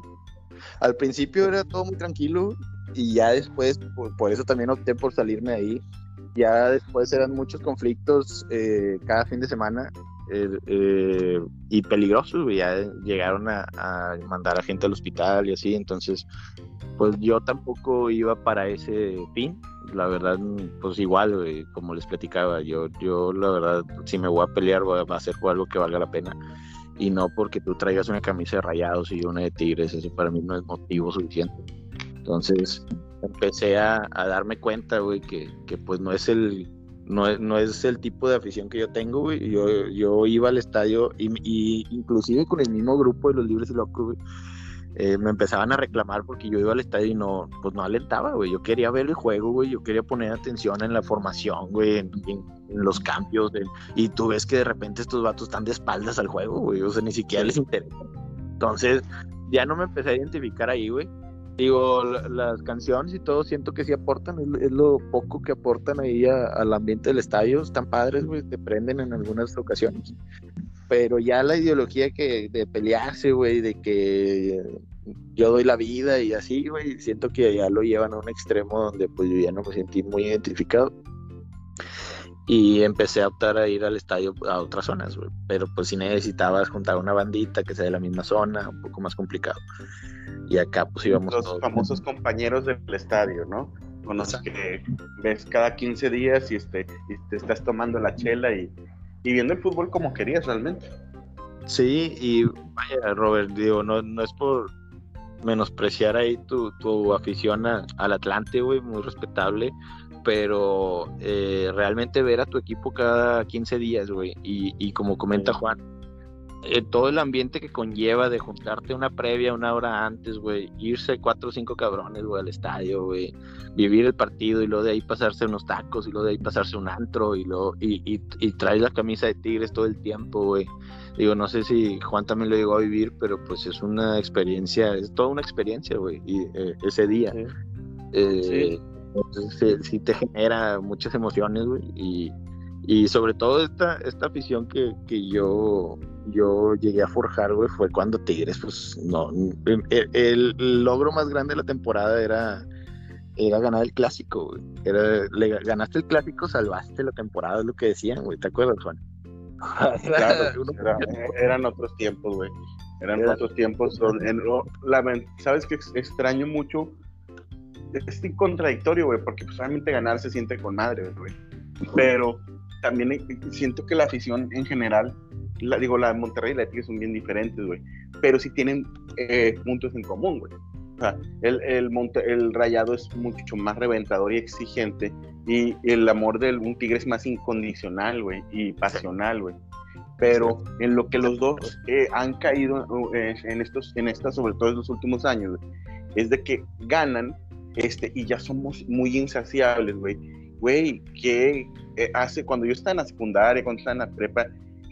Al principio era todo muy tranquilo y ya después, por, por eso también opté por salirme de ahí, ya después eran muchos conflictos eh, cada fin de semana eh, eh, y peligrosos, ya llegaron a, mandar a gente al hospital y así, entonces pues yo tampoco iba para ese fin, la verdad pues igual, como les platicaba, yo, yo la verdad si me voy a pelear voy a hacer algo que valga la pena y no porque tú traigas una camisa de rayados y una de tigres, eso para mí no es motivo suficiente. Entonces, empecé a, darme cuenta, güey, que, pues no es el no es, no es el tipo de afición que yo tengo, güey. Yo, yo iba al estadio y, inclusive con el mismo grupo de los libres y locos, güey, eh, me empezaban a reclamar porque yo iba al estadio y no, pues no alentaba, güey. Yo quería ver el juego, güey. Yo quería poner atención en la formación, güey, en, los cambios. y tú ves que de repente estos vatos están de espaldas al juego, güey. O sea, ni siquiera les interesa. Entonces, ya no me empecé a identificar ahí, güey. Digo, las canciones y todo siento que sí aportan, es, lo poco que aportan ahí al ambiente del estadio, están padres, güey, te prenden en algunas ocasiones. Pero ya la ideología que de pelearse, güey, de que yo doy la vida y así, güey, siento que ya lo llevan a un extremo donde pues yo ya no me sentí muy identificado. Y empecé a optar a ir al estadio a otras zonas, güey. Pero pues si necesitabas juntar una bandita que sea de la misma zona, un poco más complicado y acá pues íbamos los famosos compañeros del estadio, ¿no? Con los que ves cada 15 días y, este, y te estás tomando la chela y, viendo el fútbol como querías realmente. Sí, y vaya, Robert, digo, no, no es por menospreciar ahí tu, tu afición al Atlante, güey, muy respetable, pero eh, realmente ver a tu equipo cada 15 días, güey, y, y como comenta Juan, eh, todo el ambiente que conlleva de juntarte una previa una hora antes, güey, irse cuatro o cinco cabrones, güey, al estadio, güey, vivir el partido y luego de ahí pasarse unos tacos y luego de ahí pasarse un antro y luego y, y, y traes la camisa de Tigres todo el tiempo, güey. Digo, no sé si Juan también lo llegó a vivir, pero pues es una experiencia, es toda una experiencia, güey, y eh, ese día. Eh, sí. Sí. te genera muchas emociones, güey, y, y sobre todo esta, esta afición que, que yo yo llegué a forjar, güey, fue cuando Tigres, pues no, el, logro más grande de la temporada era, era ganar el clásico, güey. Era, le, ganaste el clásico, salvaste la temporada, es lo que decían, güey, ¿te acuerdas, Juan? claro, eran otros tiempos, güey. Eran otros tiempos. ¿Sabes qué extraño mucho? Es contradictorio, güey, porque pues obviamente ganar se siente con madre, güey. Pero también eh, siento que la afición en general la, digo, la de Monterrey y la de Tigres son bien diferentes, güey, pero sí tienen eh, puntos en común, güey. O sea, el, el, el rayado es mucho más reventador y exigente y el amor de un tigre es más incondicional, güey, y pasional, güey. Pero en lo que los dos eh, han caído eh, en estos, en estas, sobre todo en los últimos años, es de que ganan este, y ya somos muy insaciables, güey. Güey, ¿qué hace cuando yo estaba en la secundaria, cuando estaba en la prepa?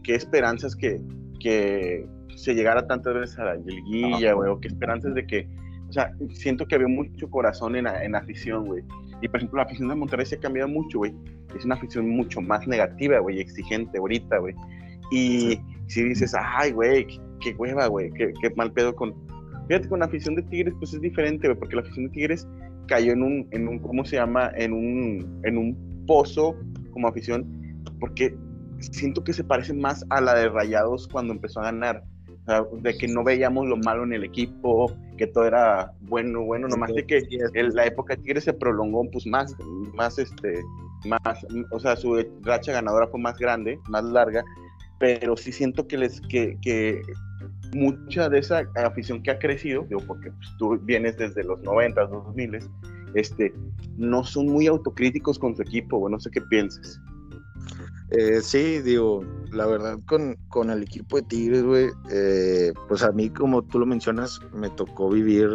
qué esperanzas que, que se llegara tantas veces a la liguilla, güey, o qué esperanzas de que, o sea, siento que había mucho corazón en, en afición, güey. Y por ejemplo, la afición de Monterrey se ha cambiado mucho, güey. Es una afición mucho más negativa, güey, exigente ahorita, güey. Y si dices, ay, güey, qué, hueva, güey, qué, qué, mal pedo con... Fíjate, con la afición de Tigres, pues es diferente, güey, porque la afición de Tigres cayó en un, en un, ¿cómo se llama? En un, en un pozo como afición, porque siento que se parece más a la de Rayados cuando empezó a ganar. de que no veíamos lo malo en el equipo, que todo era bueno, bueno, nomás de que la época de Tigres se prolongó pues más, más este, más, o sea, su racha ganadora fue más grande, más larga, pero sí siento que les, que, que mucha de esa afición que ha crecido, digo, porque pues, tú vienes desde los 90, 2000, este, no son muy autocríticos con su equipo, no sé qué pienses. Eh, sí, digo, la verdad con, con el equipo de Tigres, güey, eh, pues a mí, como tú lo mencionas, me tocó vivir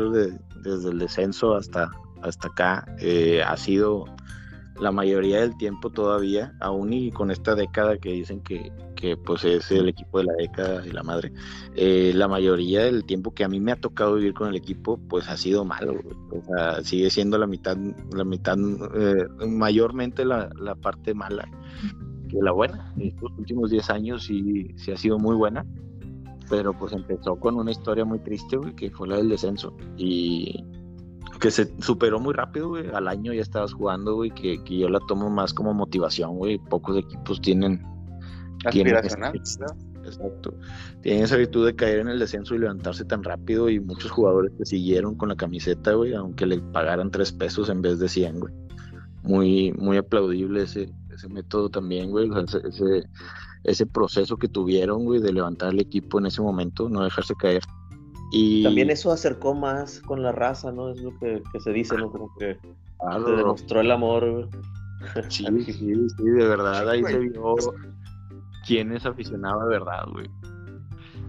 desde el descenso hasta, hasta acá. Eh, ha sido la mayoría del tiempo todavía, aún y con esta década que dicen que, que pues es el equipo de la década y la madre, la mayoría del tiempo que a mí me ha tocado vivir con el equipo, pues ha sido malo, o sea, sigue siendo la mitad, la mitad, mayormente la, la parte mala la buena. Estos últimos 10 años sí, sí ha sido muy buena, pero pues empezó con una historia muy triste, que fue la del descenso. Y que se superó muy rápido, güey. Al año ya estabas jugando, güey, que, que yo la tomo más como motivación, güey. Pocos equipos tienen... Aspiracional, Exacto. Tienen esa virtud de caer en el descenso y levantarse tan rápido y muchos jugadores que siguieron con la camiseta, güey, aunque le pagaran tres pesos en vez de 100, güey. Muy, muy aplaudible ese, ese método también, güey, ese, ese, proceso que tuvieron, güey, de levantar el equipo en ese momento, no dejarse caer. Y... También eso acercó más con la raza, ¿no? Es lo que, se dice, ¿no? Como que se demostró el amor, güey. Sí, sí, sí, de verdad, ahí se vio quién es aficionado de verdad, güey.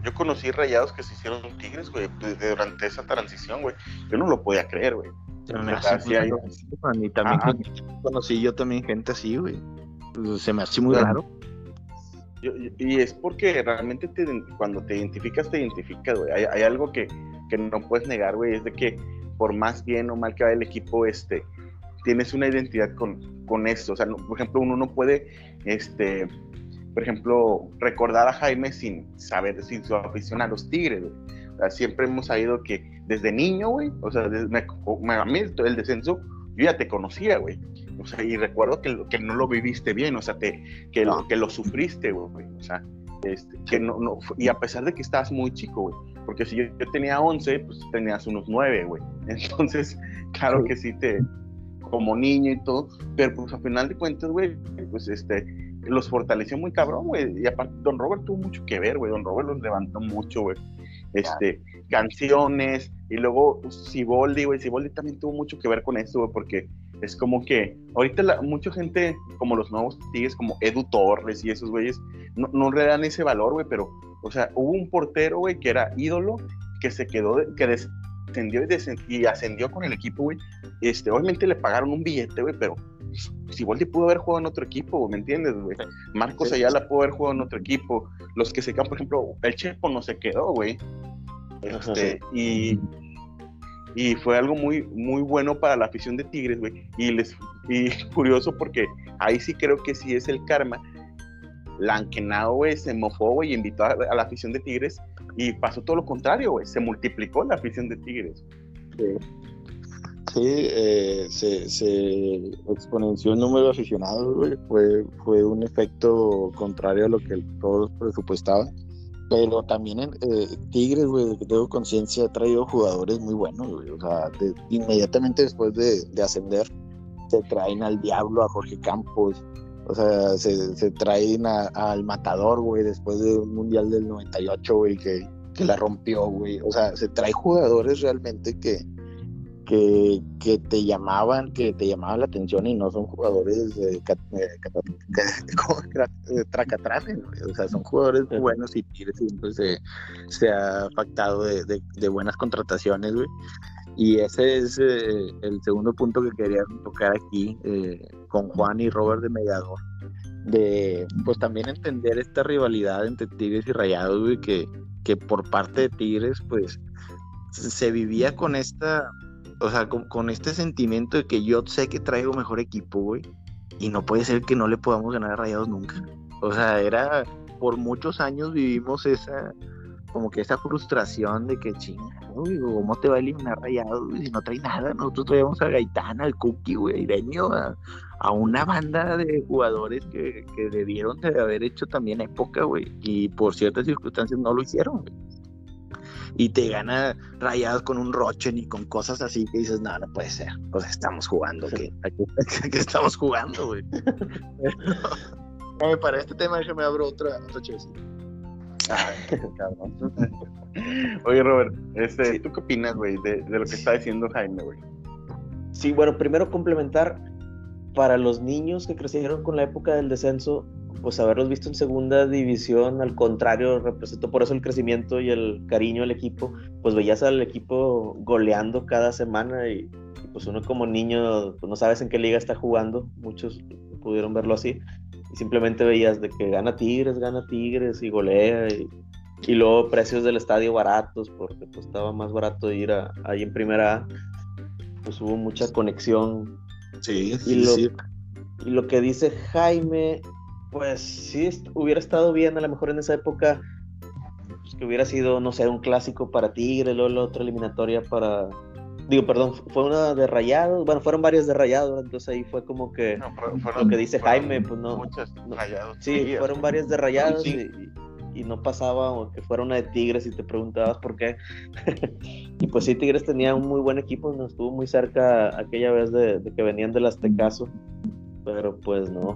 Yo conocí rayados que se hicieron tigres, güey, durante esa transición, güey. Yo no lo podía creer, güey. Y también conocí yo también gente así, güey. Pues, se me hace muy raro. Y es porque realmente cuando te identificas, te identificas, güey. Hay, algo que, no puedes negar, güey, es de que por más bien o mal que vaya el equipo, este, tienes una identidad con, con esto. O sea, por ejemplo, uno no puede, este, por ejemplo, recordar a Jaime sin saber, sin su afición a los Tigres, güey siempre hemos sabido que desde niño, güey, o sea, desde, me, a mí el descenso, yo ya te conocía, güey. O sea, y recuerdo que, que no lo viviste bien, o sea, te, que, lo, que lo sufriste, güey. O sea, este, que no, no, y a pesar de que estabas muy chico, güey. Porque si yo, tenía 11, pues tenías unos 9, güey. Entonces, claro que sí te, como niño y todo, pero pues a final de cuentas, güey, pues este, los fortaleció muy cabrón, güey. Y aparte, Don Robert tuvo mucho que ver, güey. Don Robert los levantó mucho, güey este, canciones, y luego Siboldi, güey, Siboldi también tuvo mucho que ver con eso, güey, porque es como que ahorita la, mucha gente, como los nuevos tigres, como Edu Torres y esos güeyes, no, no le dan ese valor, güey, pero, o sea, hubo un portero, güey, que era ídolo, que se quedó, que descendió y, y ascendió con el equipo, güey, este, obviamente le pagaron un billete, güey, pero Siboldi pudo haber jugado en otro equipo, ¿me entiendes, güey? Marcos Ayala pudo haber jugado en otro equipo. Los que se quedan, por ejemplo, el Chepo no se quedó, güey. Este, y, y fue algo muy, muy bueno para la afición de Tigres, güey. Y, les, y curioso porque ahí sí creo que sí es el karma. Lankenau, güey, se mofó, güey, invitó a, la afición de Tigres y pasó todo lo contrario, güey. Se multiplicó la afición de Tigres. Sí. Sí, eh, se, se, exponenció el número de aficionados, güey. Fue, fue un efecto contrario a lo que todos presupuestaban. Pero también en eh, Tigres, güey, tengo conciencia, ha traído jugadores muy buenos, güey. O sea, inmediatamente después de, de, ascender, se traen al Diablo, a Jorge Campos. O sea, se, se traen al Matador, güey, después de un Mundial del 98, güey, que, que la rompió, güey. O sea, se trae jugadores realmente que, que, que, te llamaban, que te llamaban la atención y no son jugadores de, tracatranes, o sea, son jugadores buenos y Tigres siempre se, se ha pactado de, de, buenas contrataciones, güey. Y ese es eh, el segundo punto que quería tocar aquí eh, con Juan y Robert de Mediador. De pues también entender esta rivalidad entre Tigres y Rayados, güey, que, que por parte de Tigres, pues se vivía con esta o sea, con, este sentimiento de que yo sé que traigo mejor equipo, güey, y no puede ser que no le podamos ganar a Rayados nunca. O sea, era por muchos años vivimos esa, como que esa frustración de que chinga, güey, ¿cómo te va a eliminar Rayado si no trae nada? Nosotros traíamos a Gaitán, al Cookie, güey, Ireño, a, a, una banda de jugadores que, que debieron de haber hecho también época, güey, y por ciertas circunstancias no lo hicieron, güey. Y te gana Rayados con un Rochen y con cosas así que dices, no, no puede ser. O sea, estamos jugando, ¿qué, ¿Qué estamos jugando, güey? para este tema déjame abro otra, otra Oye, Robert, este, ¿tú qué opinas, güey, de, de, lo que está diciendo Jaime, güey? Sí, bueno, primero complementar, para los niños que crecieron con la época del descenso, pues haberlos visto en segunda división, al contrario, representó por eso el crecimiento y el cariño al equipo, pues veías al equipo goleando cada semana y, y pues uno como niño pues no sabes en qué liga está jugando, muchos pudieron verlo así, y simplemente veías de que gana Tigres, gana Tigres y golea y, y luego precios del estadio baratos porque pues estaba más barato ir a, ahí en primera A, pues hubo mucha conexión. Sí, y lo, sí. Y lo que dice Jaime, pues sí, hubiera estado bien a lo mejor en esa época, pues, que hubiera sido, no sé, un clásico para Tigres, luego la otra eliminatoria para, digo, perdón, fue una de rayados, bueno, fueron varias de rayados, entonces ahí fue como que No, fueron- lo que dice Jaime, pues no, Muchas no. rayados. sí, seguidas. fueron varias de rayados Sí. y, y no pasaba o que fuera una de Tigres y te preguntabas por qué. y pues sí, Tigres tenía un muy buen equipo, nos estuvo muy cerca aquella vez de, de que venían del Aztecaso, pero pues no.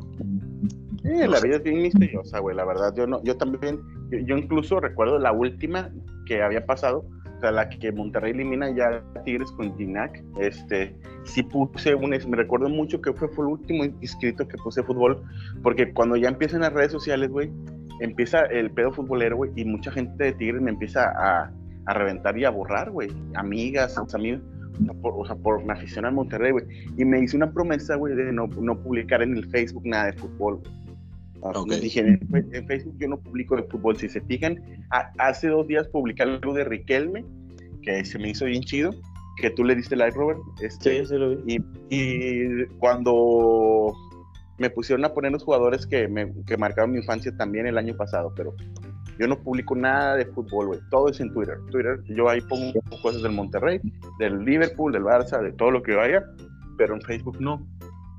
Sí, la vida es bien misteriosa, güey, la verdad. Yo no, yo también, yo, yo incluso recuerdo la última que había pasado, o sea, la que Monterrey elimina ya a Tigres con Ginac, este, sí puse un, me recuerdo mucho que fue, fue el último inscrito que puse fútbol, porque cuando ya empiezan las redes sociales, güey, empieza el pedo futbolero, güey, y mucha gente de Tigres me empieza a, a reventar y a borrar, güey, amigas, amigos, o sea, por, o sea, por me aficioné al Monterrey, güey, y me hice una promesa, güey, de no, no publicar en el Facebook nada de fútbol, güey. Así Ok. Dije, en, en Facebook yo no publico de fútbol. Si se fijan, a- hace dos días publiqué algo de Riquelme, que se me hizo bien chido, que tú le diste like, Robert. Este, Sí, sí lo vi. y, y cuando me pusieron a poner los jugadores que, me, que marcaron mi infancia también el año pasado, pero yo no publico nada de fútbol, güey. Todo es en Twitter. Twitter, yo ahí pongo cosas del Monterrey, del Liverpool, del Barça, de todo lo que vaya, pero en Facebook no.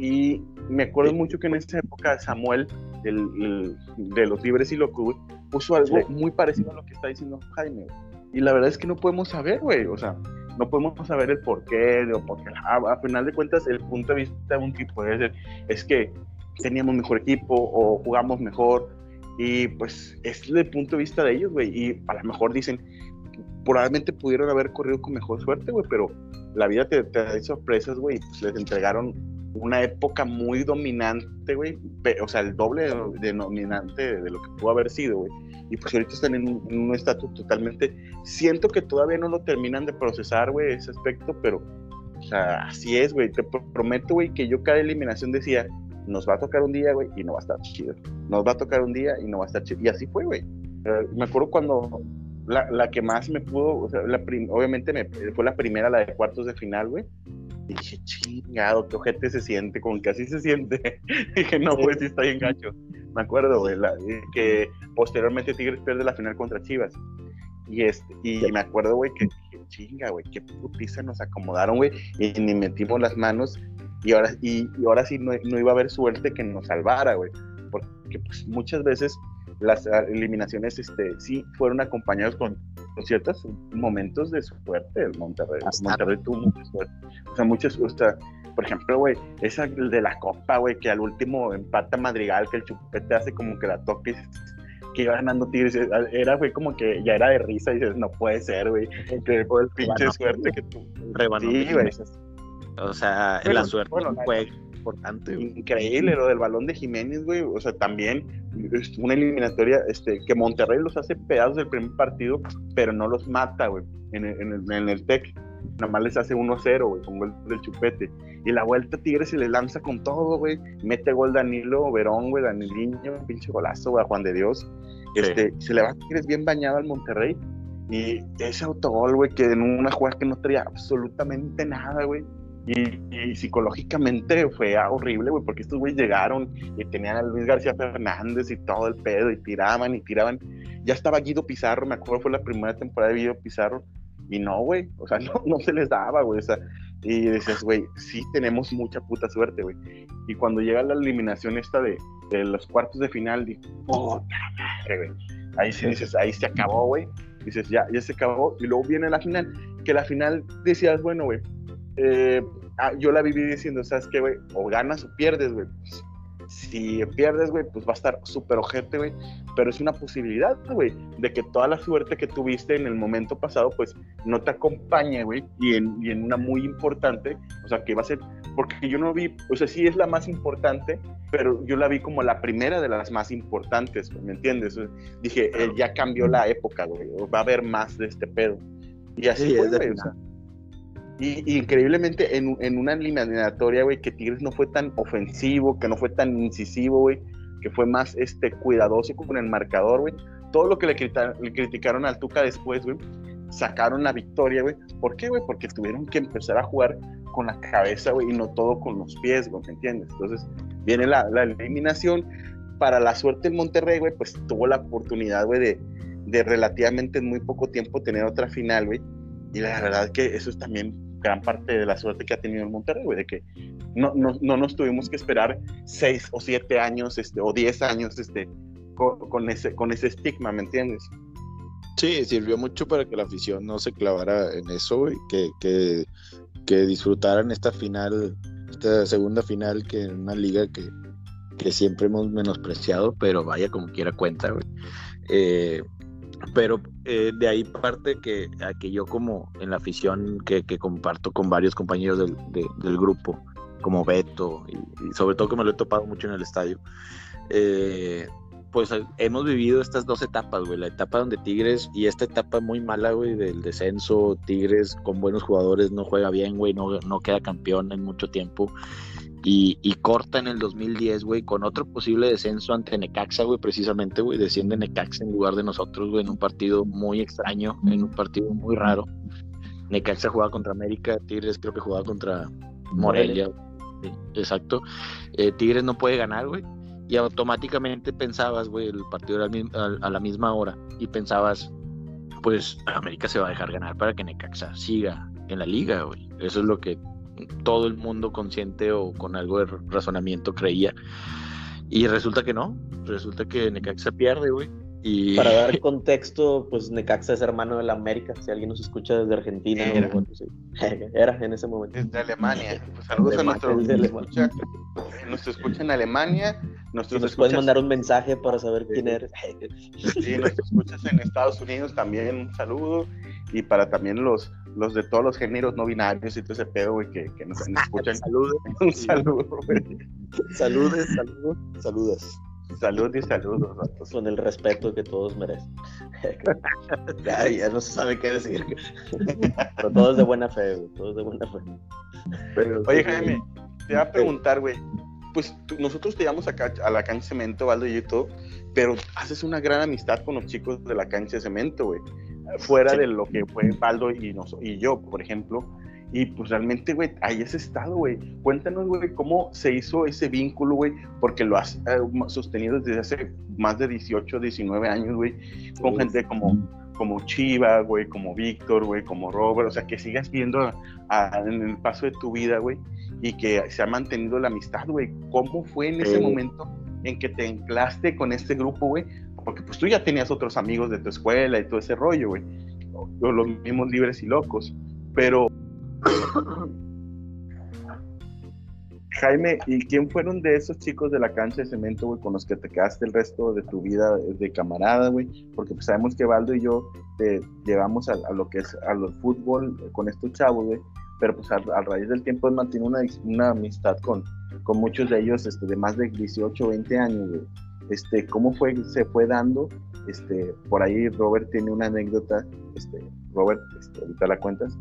Y me acuerdo mucho que en esa época Samuel, el, el- de los libres y locos, puso algo muy parecido a lo que está diciendo Jaime. Y la verdad es que no podemos saber, güey. O sea, no podemos saber el por qué, o a, final de cuentas el punto de vista de un tipo ser, es que teníamos mejor equipo o jugamos mejor y pues es el punto de vista de ellos, güey, y a lo mejor dicen, probablemente pudieron haber corrido con mejor suerte, güey, pero la vida te, te da sorpresas, güey, pues les entregaron una época muy dominante, güey, o sea, el doble de dominante de lo que pudo haber sido, güey, y pues ahorita están en un en un estatus totalmente, siento que todavía no lo terminan de procesar, güey, ese aspecto, pero, o sea, así es, güey, te pro- prometo, güey, que yo cada eliminación decía, nos va a tocar un día, güey, y no va a estar chido. Nos va a tocar un día y no va a estar chido. Y así fue, güey. Eh, me acuerdo cuando la, la que más me pudo, o sea, la obviamente me, fue la primera, la de cuartos de final, güey. Y dije, chingado, qué ojete se siente, como que así se siente. dije, no, pues sí está bien gacho. Me acuerdo, güey, la- eh, que posteriormente Tigres pierde la final contra Chivas. Y, este, y me acuerdo, güey, que dije, chinga, güey, qué putiza nos acomodaron, güey, y ni metimos las manos y ahora, y, y ahora sí no, no iba a haber suerte que nos salvara, güey. Porque pues, muchas veces las ah, eliminaciones este, sí fueron acompañadas con, con ciertos momentos de suerte. El Monterrey, Monterrey tuvo mucha suerte. O sea, muchas, o sea, por ejemplo, güey, esa de la Copa, güey, que al último empata Madrigal, que el chupete hace como que la toque que iba ganando Tigres, era, güey, como que ya era de risa y dices, no puede ser, güey, que fue el pinche suerte que tuvo. Rebanó Sí, güey. O sea, la suerte bueno, juego importante, güey. Increíble lo del balón de Jiménez, güey. O sea, también es una eliminatoria este, que Monterrey los hace pedazos del primer partido, pero no los mata, güey, en el, en el, en el TEC. Nada más les hace 1-0, güey, con gol del chupete. Y la vuelta Tigres se le lanza con todo, güey. Mete gol Danilo Verón, güey, Daniliño, pinche golazo, güey, a Juan de Dios. Este, se le va Tigres bien bañado al Monterrey. Y ese autogol, güey, que en una jugada que no traía absolutamente nada, güey. Y, psicológicamente fue horrible, güey, porque estos güeyes llegaron y tenían a Luis García Fernández y todo el pedo, y tiraban y tiraban. Ya estaba Guido Pizarro, me acuerdo, fue la primera temporada de Guido Pizarro, y no, güey, o sea, no, no se les daba, güey, o sea, y decías, güey, sí tenemos mucha puta suerte, güey. Y cuando llega la eliminación esta de, de los cuartos de final, digo, puta madre, güey. Ahí sí dices, ahí se acabó, güey. Dices, ya, ya se acabó. Y luego viene la final, que la final decías, bueno, güey, eh, ah, yo la viví diciendo, ¿sabes qué, güey? O ganas o pierdes, güey. Si pierdes, güey, pues va a estar súper ojete, güey. Pero es una posibilidad, güey, de que toda la suerte que tuviste en el momento pasado, pues no te acompañe, güey. Y en, y en una muy importante, o sea, que va a ser, porque yo no vi, o sea, sí es la más importante, pero yo la vi como la primera de las más importantes, ¿me entiendes? Dije, eh, ya cambió la época, güey. Va a haber más de este pedo. Y así fue, güey. O sea, y, increíblemente en, en, una eliminatoria, güey, que Tigres no fue tan ofensivo, que no fue tan incisivo, güey, que fue más este, cuidadoso con el marcador, güey. Todo lo que le, criticaron al Tuca después, güey, sacaron la victoria, güey. ¿Por qué, güey? Porque tuvieron que empezar a jugar con la cabeza, güey, y no todo con los pies, güey, ¿me entiendes? Entonces, viene la, la eliminación. Para la suerte el Monterrey, güey, pues tuvo la oportunidad, güey, de, de relativamente en muy poco tiempo tener otra final, güey. Y la verdad que eso es también gran parte de la suerte que ha tenido el Monterrey, de que no, no, no, nos tuvimos que esperar seis o siete años, este, o diez años, este, con, ese, con ese estigma, ¿me entiendes? Sí, sirvió mucho para que la afición no se clavara en eso, güey, que, que, que disfrutaran esta final, esta segunda final, que en una liga que, que siempre hemos menospreciado, pero vaya como quiera cuenta, güey. Eh, pero eh, de ahí parte que, que yo como en la afición que, que comparto con varios compañeros del, del grupo, como Beto, y, sobre todo que me lo he topado mucho en el estadio, eh, pues eh, hemos vivido estas dos etapas, güey, la etapa donde Tigres y esta etapa muy mala, güey, del descenso, Tigres con buenos jugadores no juega bien, güey, no, no queda campeón en mucho tiempo y, corta en el 2010, güey, con otro posible descenso ante Necaxa, güey, precisamente, güey, desciende Necaxa en lugar de nosotros, güey, en un partido muy extraño, en un partido muy raro. Necaxa jugaba contra América, Tigres creo que jugaba contra Morelia. exacto. Eh, Tigres no puede ganar, güey. Y automáticamente pensabas, güey, el partido era a la misma hora. Y pensabas, pues América se va a dejar ganar para que Necaxa siga en la liga, güey. Eso es lo que todo el mundo consciente o con algo de razonamiento creía. Y resulta que no, resulta que Necaxa pierde, güey. Y... Para dar contexto, pues Necaxa es hermano de la América, si alguien nos escucha desde Argentina. Era, era en ese momento. Desde Alemania. Pues saludos a nuestro, escucha, nos escucha en Alemania. nos puedes mandar un mensaje para saber quién eres. Sí, nos escuchas en Estados Unidos también, un saludo. Y para también los, los de todos los géneros no binarios y todo ese pedo, güey, que, que nos, escuchan. saludos. Un saludo, güey. Saludos, saludos, saludos. Salud y saludos. Con el respeto que todos merecen. ya, ya, no se sabe qué decir. Pero todos de buena fe, güey. Todos de buena fe. Oye, Jaime, te voy a preguntar, güey. Pues nosotros te llevamos acá a la cancha de cemento, Valdo y todo, pero haces una gran amistad con los chicos de la cancha de cemento, güey fuera de lo que fue Baldo y, y yo, por ejemplo. Y pues realmente, güey, ahí has estado, güey. Cuéntanos, güey, cómo se hizo ese vínculo, güey, porque lo has eh, sostenido desde hace más de 18, 19 años, güey, con gente como, como Chiva, güey, como Víctor, güey, como Robert, o sea, que sigas viendo en el paso de tu vida, güey, y que se ha mantenido la amistad, güey. ¿Cómo fue en ese momento en que te enclaste con este grupo, güey? Porque pues tú ya tenías otros amigos de tu escuela y todo ese rollo, güey, o, los mismos libres y locos, pero... Jaime, ¿y quién fueron de esos chicos de la cancha de cemento, güey, con los que te quedaste el resto de tu vida de camarada, güey? Porque pues, sabemos que Valdo y yo te llevamos a, lo que es a los fútbol con estos chavos, güey, pero pues a, raíz del tiempo mantiene una, una amistad con, con muchos de ellos este, de más de 18, 20 años, güey este, cómo fue, se fue dando, este, por ahí Robert tiene una anécdota, este, Robert, este, ahorita la cuentas,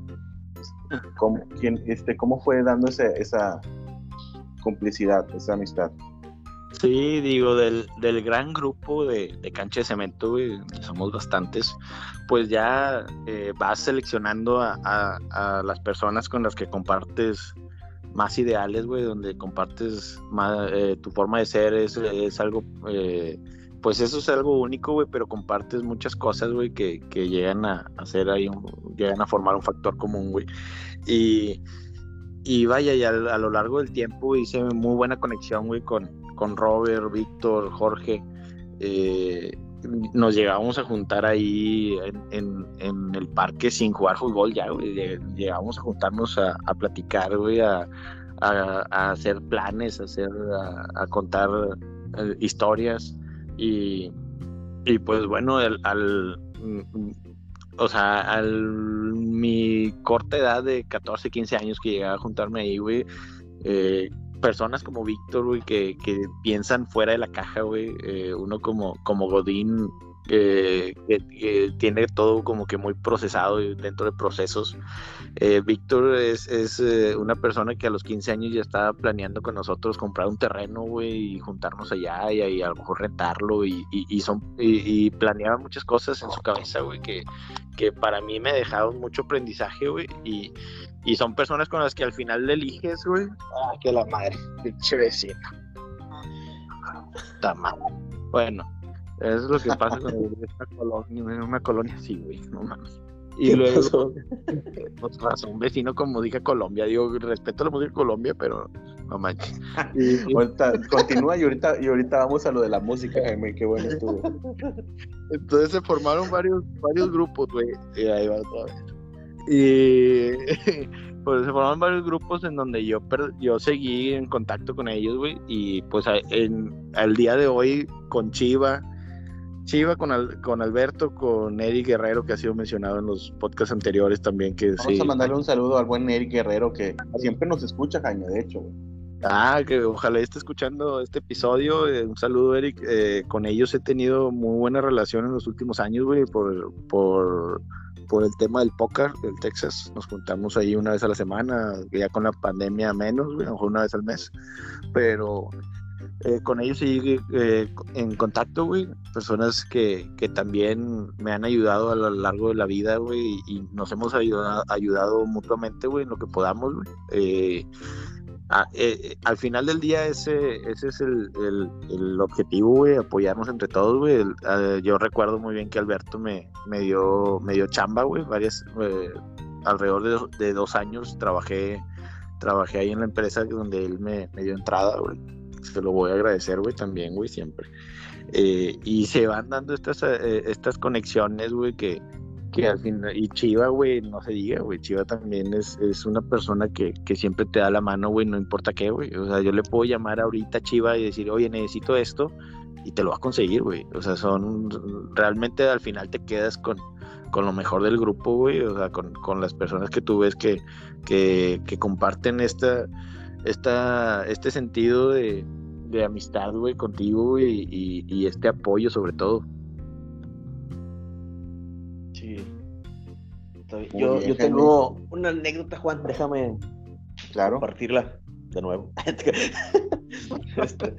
este, ¿cómo, quién, este, cómo fue dando esa complicidad, esa amistad. Sí, digo, del, del gran grupo de, de, cancha de cemento, somos bastantes, pues ya eh, vas seleccionando a, a, a, las personas con las que compartes más ideales, güey, donde compartes más, eh, tu forma de ser, es, es algo, eh, pues eso es algo único, güey, pero compartes muchas cosas, güey, que, que llegan a hacer ahí, llegan a formar un factor común, güey. Y, y vaya, y a, a, lo largo del tiempo hice muy buena conexión, güey, con, con Robert, Víctor, Jorge. Eh, nos llegábamos a juntar ahí en, el parque sin jugar fútbol ya, güey. Llegábamos a juntarnos a, platicar, güey, a, a, hacer planes, a, hacer, a, contar eh, historias. Y, y, pues bueno, el, al, mm, o sea, al mi corta edad de 14, 15 años que llegaba a juntarme ahí, güey, eh, personas como Víctor, güey, que, que, piensan fuera de la caja, güey. Eh, uno como, como Godín, eh, que, tiene todo como que muy procesado dentro de procesos. Eh, Víctor es, es una persona que a los 15 años ya estaba planeando con nosotros comprar un terreno, güey, y juntarnos allá y, a lo mejor rentarlo y, y, son, y, planeaba muchas cosas en su cabeza, güey, que, que para mí me dejaron mucho aprendizaje, güey, y, y son personas con las que al final le eliges, güey. Ah, que la madre, pinche vecino. Está mal. Bueno, eso es lo que pasa con esta colonia, una colonia así, güey, no mames. Y luego, pues razón, vecino, como dije Colombia, digo, respeto a la música de Colombia, pero no manches. Y, ahorita, continúa y ahorita, y ahorita vamos a lo de la música, Jaime, qué bueno estuvo. Entonces se formaron varios, varios grupos, güey, y ahí va todo. Y pues se formaron varios grupos en donde yo, yo seguí en contacto con ellos, güey, y pues en, al día de hoy con Chiva, Chiva con, con Alberto, con Eric Guerrero, que ha sido mencionado en los podcasts anteriores también. Que Vamos a mandarle un saludo al buen Eric Guerrero, que siempre nos escucha, Jaime, de hecho. Ah, que ojalá esté escuchando este episodio. Eh, un saludo, Eric. Eh, con ellos he tenido muy buena relación en los últimos años, güey, por, por, por el tema del póker del Texas. Nos juntamos ahí una vez a la semana, ya con la pandemia menos, güey, a lo mejor una vez al mes. Pero eh, con ellos sigue eh, en contacto, güey. Personas que, que, también me han ayudado a lo largo de la vida, güey, y, nos hemos ayudado, mutuamente, güey, en lo que podamos, güey. Eh, al final del día ese, ese es el, el, objetivo, güey, apoyarnos entre todos, güey. yo recuerdo muy bien que Alberto me, me, dio, me dio chamba, güey, varias, alrededor de, de, dos años trabajé, trabajé ahí en la empresa donde él me, me dio entrada, güey se lo voy a agradecer, güey, también, güey, siempre. Eh, y se van dando estas, eh, estas conexiones, güey, que, que al final, y Chiva, güey, no se diga, güey, Chiva también es, es una persona que, que siempre te da la mano, güey, no importa qué, güey. O sea, yo le puedo llamar ahorita a Chiva y decir, oye, necesito esto, y te lo va a conseguir, güey. O sea, son, realmente al final te quedas con, con lo mejor del grupo, güey, o sea, con, con las personas que tú ves que, que, que comparten esta esta, este sentido de, de amistad, güey, contigo, y, y, este apoyo sobre todo. Sí. Yo, yo tengo una anécdota, Juan, déjame claro. compartirla de nuevo. Este,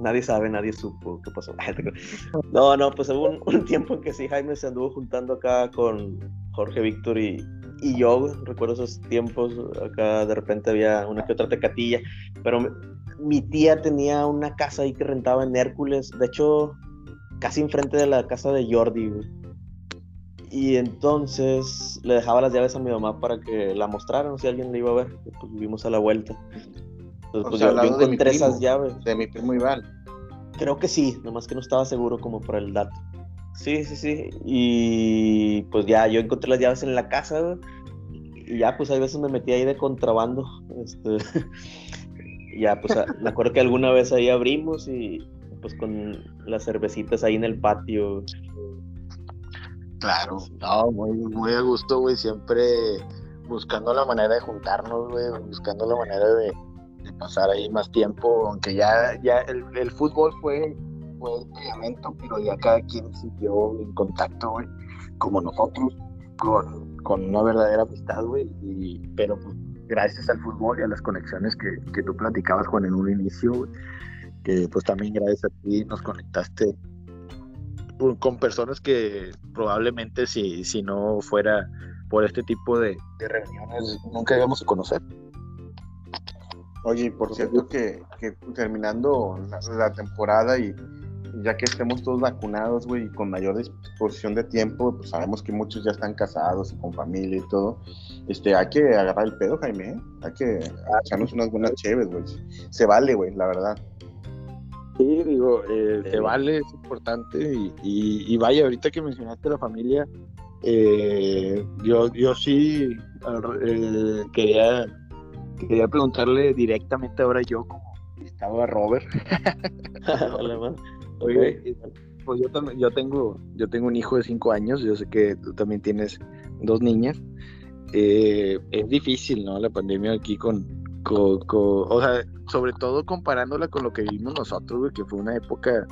nadie sabe, nadie supo qué pasó. no, no, pues hubo un, un, tiempo en que sí, Jaime se anduvo juntando acá con Jorge Víctor y, y yo recuerdo esos tiempos, acá de repente había una que otra tecatilla, pero mi tía tenía una casa ahí que rentaba en Hércules, de hecho, casi enfrente de la casa de Jordi, Y entonces le dejaba las llaves a mi mamá para que la mostraran, si alguien le iba a ver, pues vivimos a la vuelta. Entonces, pues yo, encontré esas llaves. De mi primo Iván. Creo que sí, nomás que no estaba seguro como por el dato. Sí, sí, sí. Y pues ya yo encontré las llaves en la casa, Y ya, pues a veces me metí ahí de contrabando. Este, ya, pues me acuerdo que alguna vez ahí abrimos y pues con las cervecitas ahí en el patio. Claro, no, muy, muy a gusto, güey. Siempre buscando la manera de juntarnos, güey. Buscando la manera de, pasar ahí más tiempo. Aunque ya, ya el, el fútbol fue fue el pegamento, pero ya cada quien siguió en contacto, güey, como nosotros, con, con una verdadera amistad, güey, y, pero pues, gracias al fútbol y a las conexiones que, que tú platicabas, Juan, en un inicio, que pues también gracias a ti nos conectaste con personas que probablemente si, si no fuera por este tipo de, de reuniones nunca íbamos a conocer. Oye, por cierto que, que terminando la, la temporada y ya que estemos todos vacunados, güey, y con mayor disposición de tiempo, pues sabemos que muchos ya están casados y con familia y todo. Este, hay que agarrar el pedo, Jaime, ¿eh? Hay que echarnos unas buenas chéves, güey. Se vale, güey, la verdad. Sí, digo, eh, se vale, es importante. Y, y, y vaya, ahorita que mencionaste la familia, eh, yo, yo sí eh, quería, quería preguntarle directamente ahora yo como estaba Robert. Oye, pues yo también, yo tengo, yo tengo un hijo de cinco años, yo sé que tú también tienes dos niñas. Eh, es difícil, ¿no? La pandemia aquí con, con, con, o sea, sobre todo comparándola con lo que vivimos nosotros, güey, que fue una época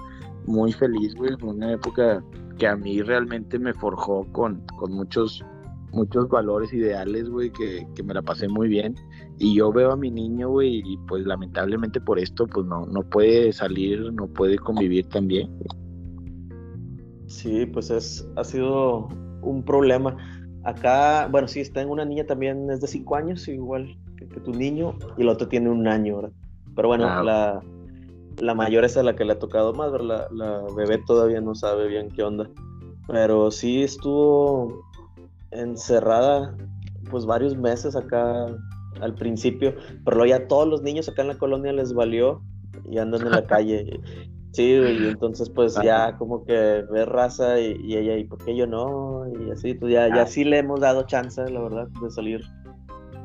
muy feliz, güey, fue una época que a mí realmente me forjó con, con muchos, muchos valores ideales, güey, que, que me la pasé muy bien. Y yo veo a mi niño, güey, y pues lamentablemente por esto, pues no, no puede salir, no puede convivir también. Sí, pues es, ha sido un problema. Acá, bueno, sí, está en una niña también, es de cinco años, igual que, que tu niño, y el otro tiene un año, ¿verdad? Pero bueno, Ah. la, la mayor es a la que le ha tocado más, ¿verdad? La, la bebé todavía no sabe bien qué onda. Pero sí estuvo encerrada, pues varios meses acá al principio, pero luego ya todos los niños acá en la colonia les valió y andan en la calle. Sí, y entonces pues ya como que ve raza y, y ella, ¿y por qué yo no? Y así, pues ya, ya sí le hemos dado chance, la verdad, de salir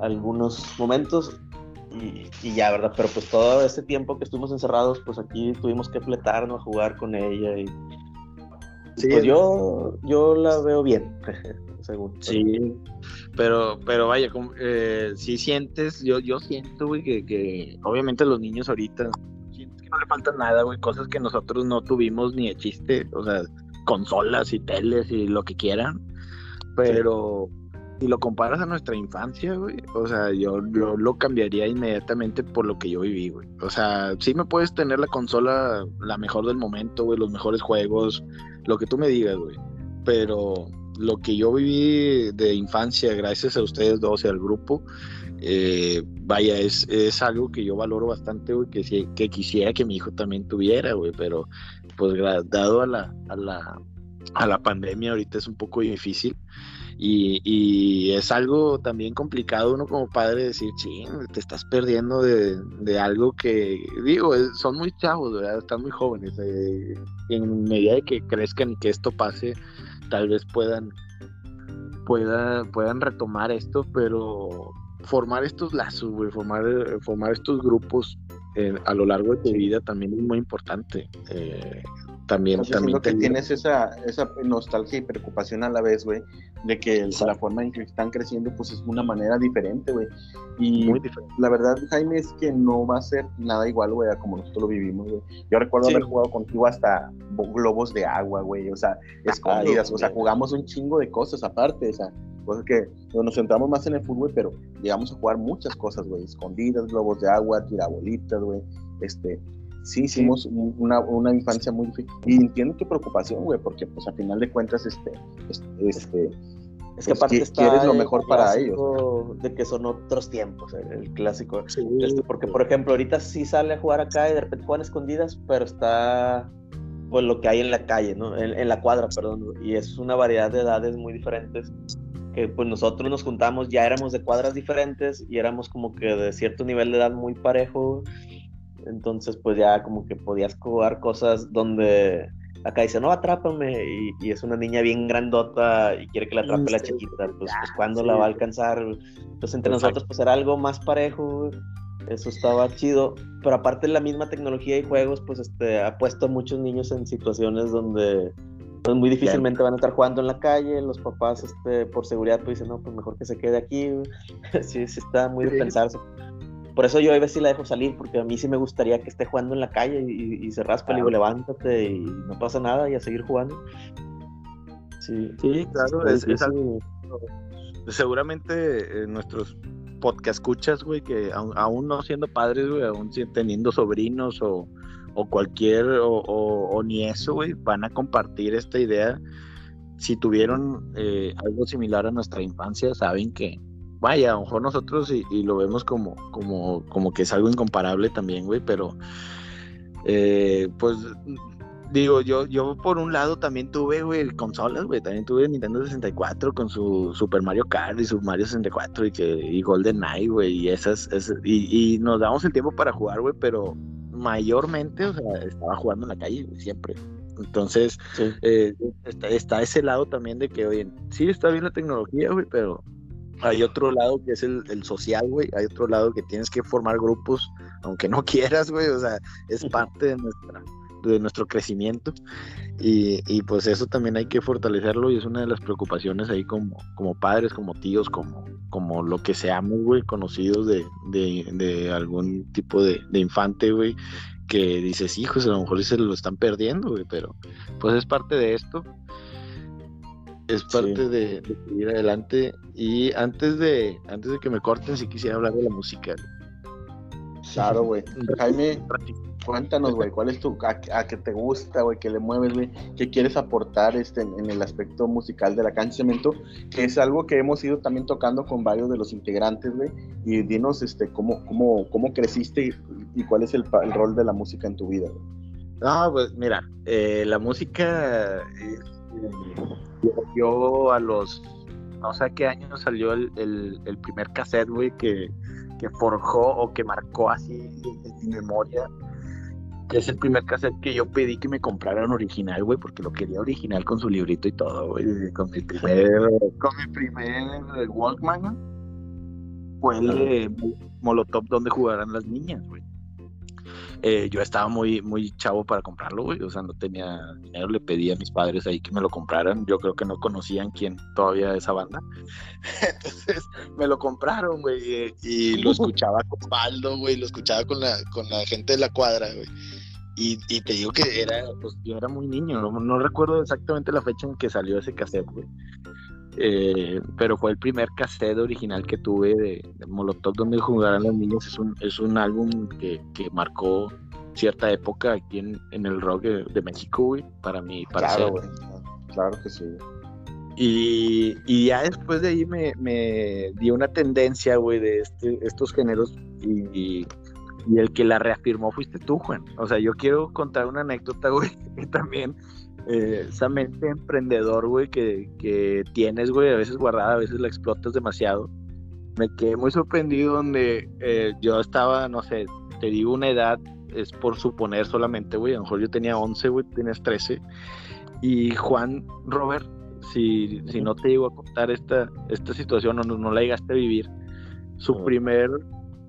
algunos momentos y, y ya, ¿verdad? Pero pues todo ese tiempo que estuvimos encerrados, pues aquí tuvimos que fletarnos a jugar con ella y Sí, pues yo, yo la veo bien, según. Sí, pero, pero vaya, como, eh, si sientes, yo, yo siento, güey, que, que obviamente los niños ahorita siento que no le falta nada, güey, cosas que nosotros no tuvimos ni de chiste, o sea, consolas y teles y lo que quieran, pero si lo comparas a nuestra infancia, güey, o sea, yo, yo lo cambiaría inmediatamente por lo que yo viví, güey. O sea, sí me puedes tener la consola la mejor del momento, güey, los mejores juegos, lo que tú me digas, güey. Pero lo que yo viví de infancia, gracias a ustedes dos y al grupo, eh, vaya, es, es algo que yo valoro bastante, güey, que, que quisiera que mi hijo también tuviera, güey, pero pues dado a la, a la, a la pandemia ahorita es un poco difícil. Y, es algo también complicado uno como padre decir, sí, te estás perdiendo de, algo que, digo, son muy chavos, ¿verdad? Están muy jóvenes. eh, en medida de que crezcan y que esto pase, tal vez puedan, pueda, puedan retomar esto, pero formar estos lazos, güey, formar, eh, formar estos grupos eh, a lo largo de tu vida también es muy importante. Eh, también, Yo también que tienes esa, esa nostalgia y preocupación a la vez, güey, de que Exacto. la forma en que están creciendo, pues es una manera diferente, güey. Y muy diferente. la verdad, Jaime, es que no va a ser nada igual, güey, a como nosotros lo vivimos, güey. Yo recuerdo Sí. haber jugado contigo hasta bo- globos de agua, güey, o sea, escondidas, o sea, jugamos un chingo de cosas aparte, o sea, cosas que nos centramos más en el fútbol, pero llegamos a jugar muchas cosas, güey, escondidas, globos de agua, tirabolitas, güey, este, sí hicimos un- una, una infancia muy difícil, y entiendo tu preocupación, güey, porque pues a final de cuentas, este, este, este Es que pues, aparte qui- está quieres lo el mejor para clásico De que son otros tiempos, el, el clásico. Este, porque, por ejemplo, ahorita sí sale a jugar acá y de repente juegan escondidas, pero está pues lo que hay en la calle, ¿no? En, en la cuadra, perdón. Y es una variedad de edades muy diferentes. Que pues nosotros nos juntamos, ya éramos de cuadras diferentes y éramos como que de cierto nivel de edad muy parejo. Entonces, pues ya como que podías jugar cosas donde acá dice, no, atrápame. Y, y es una niña bien grandota y quiere que la atrape la Sí, chiquita. Pues, pues ¿cuándo sí. la va a alcanzar? Entonces, entre Exacto. nosotros, pues era algo más parejo. Eso estaba chido. Pero aparte, la misma tecnología y juegos, pues este, ha puesto a muchos niños en situaciones donde pues, muy difícilmente van a estar jugando en la calle. Los papás, este, por seguridad, pues dicen, no, pues mejor que se quede aquí. güey". sí, sí, está muy de pensarse. Por eso yo a veces sí la dejo salir, porque a mí sí me gustaría que esté jugando en la calle y, y se raspa, le digo, levántate y no pasa nada y a seguir jugando. Sí, Sí, claro, es, algo- seguramente eh, nuestros podcast escuchas, güey, que aun, aún no siendo padres, güey, aún teniendo sobrinos o, o cualquier, o, o- o ni eso, güey, van a compartir esta idea. Si tuvieron eh, algo similar a nuestra infancia, saben que, vaya, a lo mejor nosotros y, lo vemos como, como, como que es algo incomparable también, güey, pero eh, pues digo, yo, yo por un lado también tuve, güey, consolas, güey, también tuve Nintendo 64 con su Super Mario Kart y su Mario 64 y, que, y Golden Knight, güey, y esas, y, y, nos damos el tiempo para jugar, güey, pero mayormente, o sea, estaba jugando en la calle, siempre. Entonces, eh, está, ese lado también de que, oye, sí está bien la tecnología, güey, pero hay otro lado que es el, el social, güey, hay otro lado que tienes que formar grupos, aunque no quieras, güey, o sea, es parte de nuestra de nuestro crecimiento. Y, y, pues eso también hay que fortalecerlo y es una de las preocupaciones ahí como, como padres, como tíos, como, como lo que seamos, güey, conocidos de, de, de algún tipo de, de infante, güey, que dices, hijos, a lo mejor se lo están perdiendo, güey, pero pues es parte de esto, es parte de, de seguir adelante. Y antes de, antes de que me corten, si quisiera hablar de la música. Claro, güey. Jaime, Cuéntanos, güey, ¿cuál es tu, a, qué te gusta, güey, qué le mueves, güey, qué quieres aportar este, en, el aspecto musical de la cancha cemento, que es algo que hemos ido también tocando con varios de los integrantes, güey, y dinos, este, cómo, cómo, cómo creciste y, cuál es el, rol de la música en tu vida, güey. No, pues mira, eh, la música, yo, a los, no sé qué año salió el, el, primer cassette, güey, que, que forjó o que marcó así mi memoria es el primer cassette que yo pedí que me compraran original, güey, porque lo quería original con su librito y todo, güey. Con mi primer, con mi primer Walkman, fue el de Molotov donde jugaran las niñas, güey. Eh, yo estaba muy, muy chavo para comprarlo, güey. O sea, no tenía dinero, le pedí a mis padres ahí que me lo compraran. Yo creo que no conocían quién todavía esa banda. Entonces me lo compraron, güey. Y lo escuchaba con Baldo, güey. Lo escuchaba con la, con la gente de la cuadra, güey. Y, te digo que era, pues yo era muy niño, no, recuerdo exactamente la fecha en que salió ese cassette, güey. Eh, pero fue el primer cassette original que tuve de, Molotov donde jugaran los niños. Es un, es un álbum que, marcó cierta época aquí en, el rock de, México, güey, para mí, para claro, Claro que sí. Y, y, ya después de ahí me, me dio una tendencia, güey, de este, estos géneros y y el que la reafirmó fuiste tú, Juan. O sea, yo quiero contar una anécdota, güey, que también eh, esa mente emprendedor, güey, que, que tienes, güey, a veces guardada, a veces la explotas demasiado. Me quedé muy sorprendido donde eh, yo estaba, no sé, te digo una edad, es por suponer solamente, güey, a lo mejor yo tenía 11, güey, tienes 13. Y Juan, Robert, si, si no te llego a contar esta, esta situación o no, no la llegaste a vivir, su primer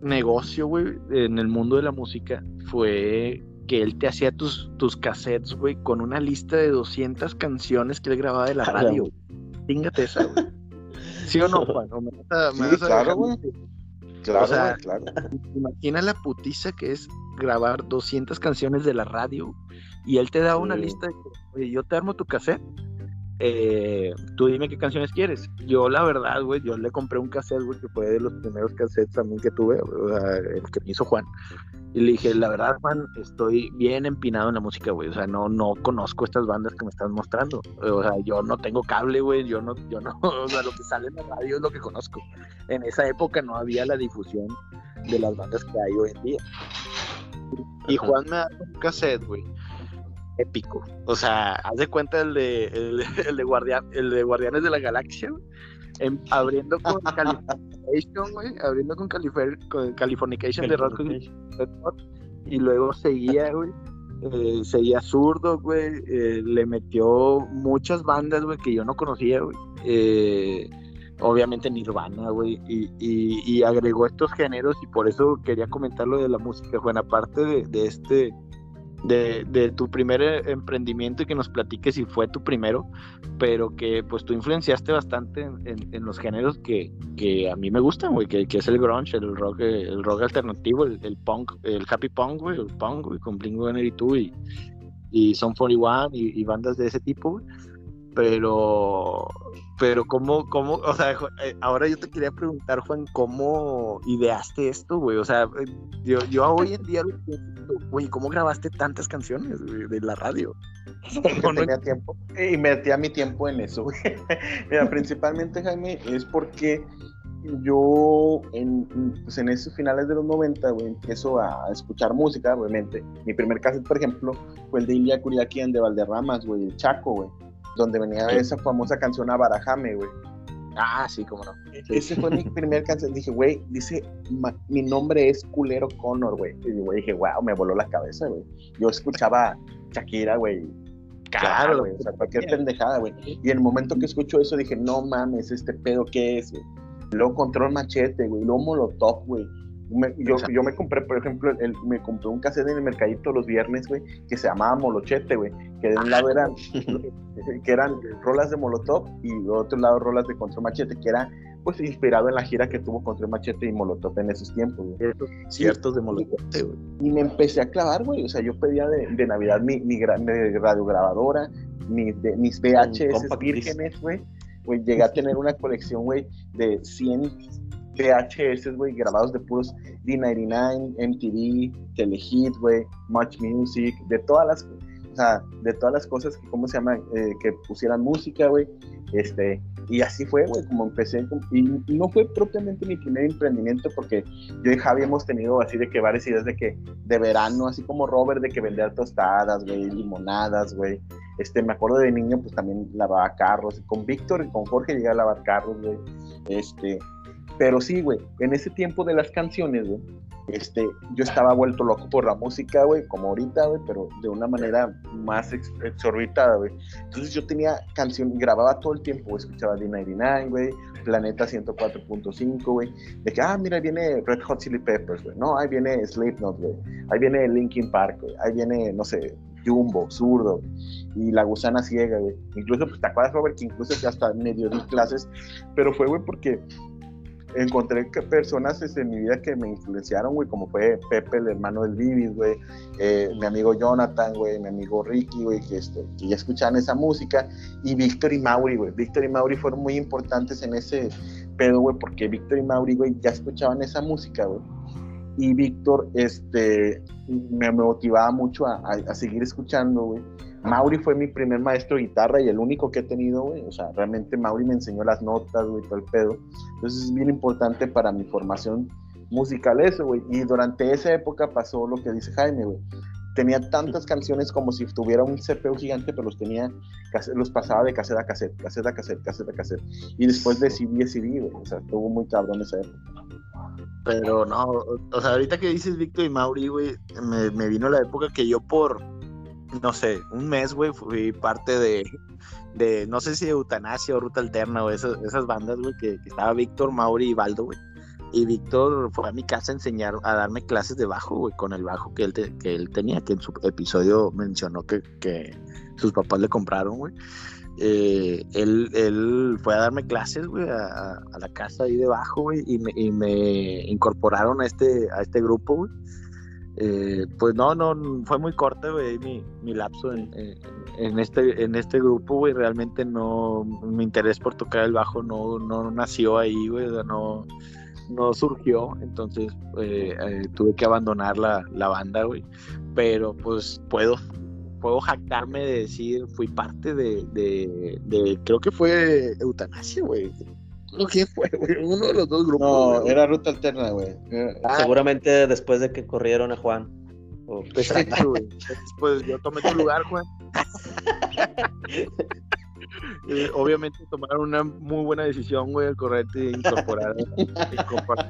negocio, güey, en el mundo de la música fue que él te hacía tus, tus cassettes, güey, con una lista de 200 canciones que él grababa de la radio. Tíngate esa, güey. ¿Sí o no, Juan? sí, claro, güey. Claro, claro. Imagina la putiza que es grabar 200 canciones de la radio y él te da una lista de, oye, yo te armo tu cassette eh, tú dime qué canciones quieres. Yo, la verdad, güey, yo le compré un cassette, güey, que fue de los primeros cassettes también que tuve, el que me hizo Juan. Y le dije, la verdad, Juan, estoy bien empinado en la música, güey. O sea, no, no conozco estas bandas que me estás mostrando. O sea, yo no tengo cable, güey. Yo no, yo no, o sea, lo que sale en la radio es lo que conozco. En esa época no había la difusión de las bandas que hay hoy en día. Y Juan me da un cassette, güey épico. O sea, haz de cuenta el de, el, de, Guardián, el de Guardianes de la Galaxia, abriendo con Californication, güey, abriendo con, con Californication de Rock y luego seguía, güey. Eh, seguía zurdo, güey, eh, le metió muchas bandas, güey, que yo no conocía, güey. Eh, obviamente Nirvana, güey, y, y, agregó estos géneros y por eso quería comentar lo de la música, güey, aparte de, de este de, tu primer eh, emprendimiento y que nos platiques si fue tu primero, pero que pues tú influenciaste bastante en, los géneros que, a mí me gustan, güey, que, es el grunge, el rock, el rock alternativo, el, punk, el happy punk, güey, el punk, güey, con Blink-182 y, y Son 41 y, y bandas de ese tipo, pero pero cómo, cómo, o sea, eh, ahora yo te quería preguntar, Juan, ¿cómo ideaste esto, güey? O sea, eh, yo, yo hoy en día, güey, ¿cómo grabaste tantas canciones de la radio? No tenía tiempo y metía mi tiempo en eso, güey. Mira, principalmente, Jaime, es porque yo en, pues en esos finales de los 90, güey, empiezo a escuchar música, obviamente. Mi primer cassette, por ejemplo, fue el de Ilya Kuriakian de Valderramas, güey, el Chaco, güey, donde venía esa famosa canción a Barajame, güey. Ah, sí, cómo no. Ese fue mi primer canción. Dije, güey, dice, mi nombre es Culero Connor, güey. Y dije, wow, me voló la cabeza, güey. Yo escuchaba Shakira, güey. Claro, güey. O sea, cualquier pendejada, güey. Y en el momento que escucho eso dije, no mames, este pedo, ¿qué es, güey? Luego Control Machete, güey. Luego Molotov, güey. Yo, yo, me compré, por ejemplo, el, me compré un cassette en el mercadito los viernes, güey, que se llamaba Molochete, güey. Que de un lado eran, que eran rolas de Molotov y de otro lado rolas de Control Machete, que era pues inspirado en la gira que tuvo Control Machete y Molotov en esos tiempos, güey. Ciertos de Molotov, güey. Y me empecé a clavar, güey. O sea, yo pedía de, de Navidad mi, mi, mi radiograbadora, mi, de, mis VHS vírgenes, güey güey, llegué a tener una colección, güey, de 100 VHS, güey, grabados de puros D99, MTV, Telehit, güey, Much Music, de todas las, o sea, de todas las cosas que, ¿cómo se llama? Eh, que pusieran música, güey, este, y así fue, güey, como empecé, y, no fue propiamente mi primer emprendimiento, porque yo y Javi hemos tenido así de que varias ideas de que, de verano, así como Robert, de que vender tostadas, güey, limonadas, güey, este, me acuerdo de niño, pues también lavaba carros. Con Víctor y con Jorge llegué a lavar carros, güey. Este, pero sí, güey, en ese tiempo de las canciones, güey, este, yo estaba vuelto loco por la música, güey, como ahorita, güey, pero de una manera más exorbitada, güey. Entonces yo tenía canción, grababa todo el tiempo, escuchaba D99, güey, Planeta 104.5, güey, de que, ah, mira, ahí viene Red Hot Chili Peppers, güey, no, ahí viene Slipknot, güey, ahí viene Linkin Park, güey, ahí viene, no sé, Jumbo, Zurdo, y La Gusana Ciega, güey. Incluso, pues, ¿te acuerdas, Robert, que incluso hasta medio di clases, pero fue, güey, porque encontré personas este, en mi vida que me influenciaron, güey, como fue Pepe, el hermano del Vivis, güey, eh, mi amigo Jonathan, güey, mi amigo Ricky, güey, que, este, que ya escuchaban esa música, y Víctor y Mauri, güey. Víctor y Mauri fueron muy importantes en ese pedo, güey, porque Víctor y Mauri, güey, ya escuchaban esa música, güey y Víctor este, me motivaba mucho a, a, seguir escuchando, güey. Mauri fue mi primer maestro de guitarra y el único que he tenido, güey. O sea, realmente Mauri me enseñó las notas, güey, todo el pedo. Entonces es bien importante para mi formación musical eso, güey. Y durante esa época pasó lo que dice Jaime, güey. Tenía tantas canciones como si tuviera un CPU gigante, pero los tenía, los pasaba de cassette a cassette, cassette a cassette, cassette a cassette. Y después de CD a CD, güey. O sea, estuvo muy cabrón esa época. Pero no, o sea, ahorita que dices Víctor y Mauri, güey, me, me, vino la época que yo por, no sé, un mes, güey, fui parte de, de, no sé si de Eutanasia o Ruta Alterna o esas, esas bandas, güey, que, estaba Víctor, Mauri y Baldo, güey. Y Víctor fue a mi casa a enseñar, a darme clases de bajo, güey, con el bajo que él, que él tenía, que en su episodio mencionó que, que sus papás le compraron, güey. Eh, él, él, fue a darme clases, güey, a, la casa ahí debajo, güey, y me, y me, incorporaron a este, a este grupo, güey. Eh, pues no, no, fue muy corto, mi, mi lapso en, este, en este grupo, güey, realmente no, mi interés por tocar el bajo no, no nació ahí, güey, no, no surgió, entonces eh, tuve que abandonar la, la banda, güey, pero pues puedo, puedo jactarme de decir, fui parte de, de, creo que fue Eutanasia, güey. ¿Quién fue, güey? Uno de los dos grupos. No, era Ruta Alterna, güey. Ah. Seguramente después de que corrieron a Juan. Exacto, güey. Pues yo tomé tu lugar, Juan. Eh, obviamente tomaron una muy buena decisión, güey, al correrte e incorporar. incorporar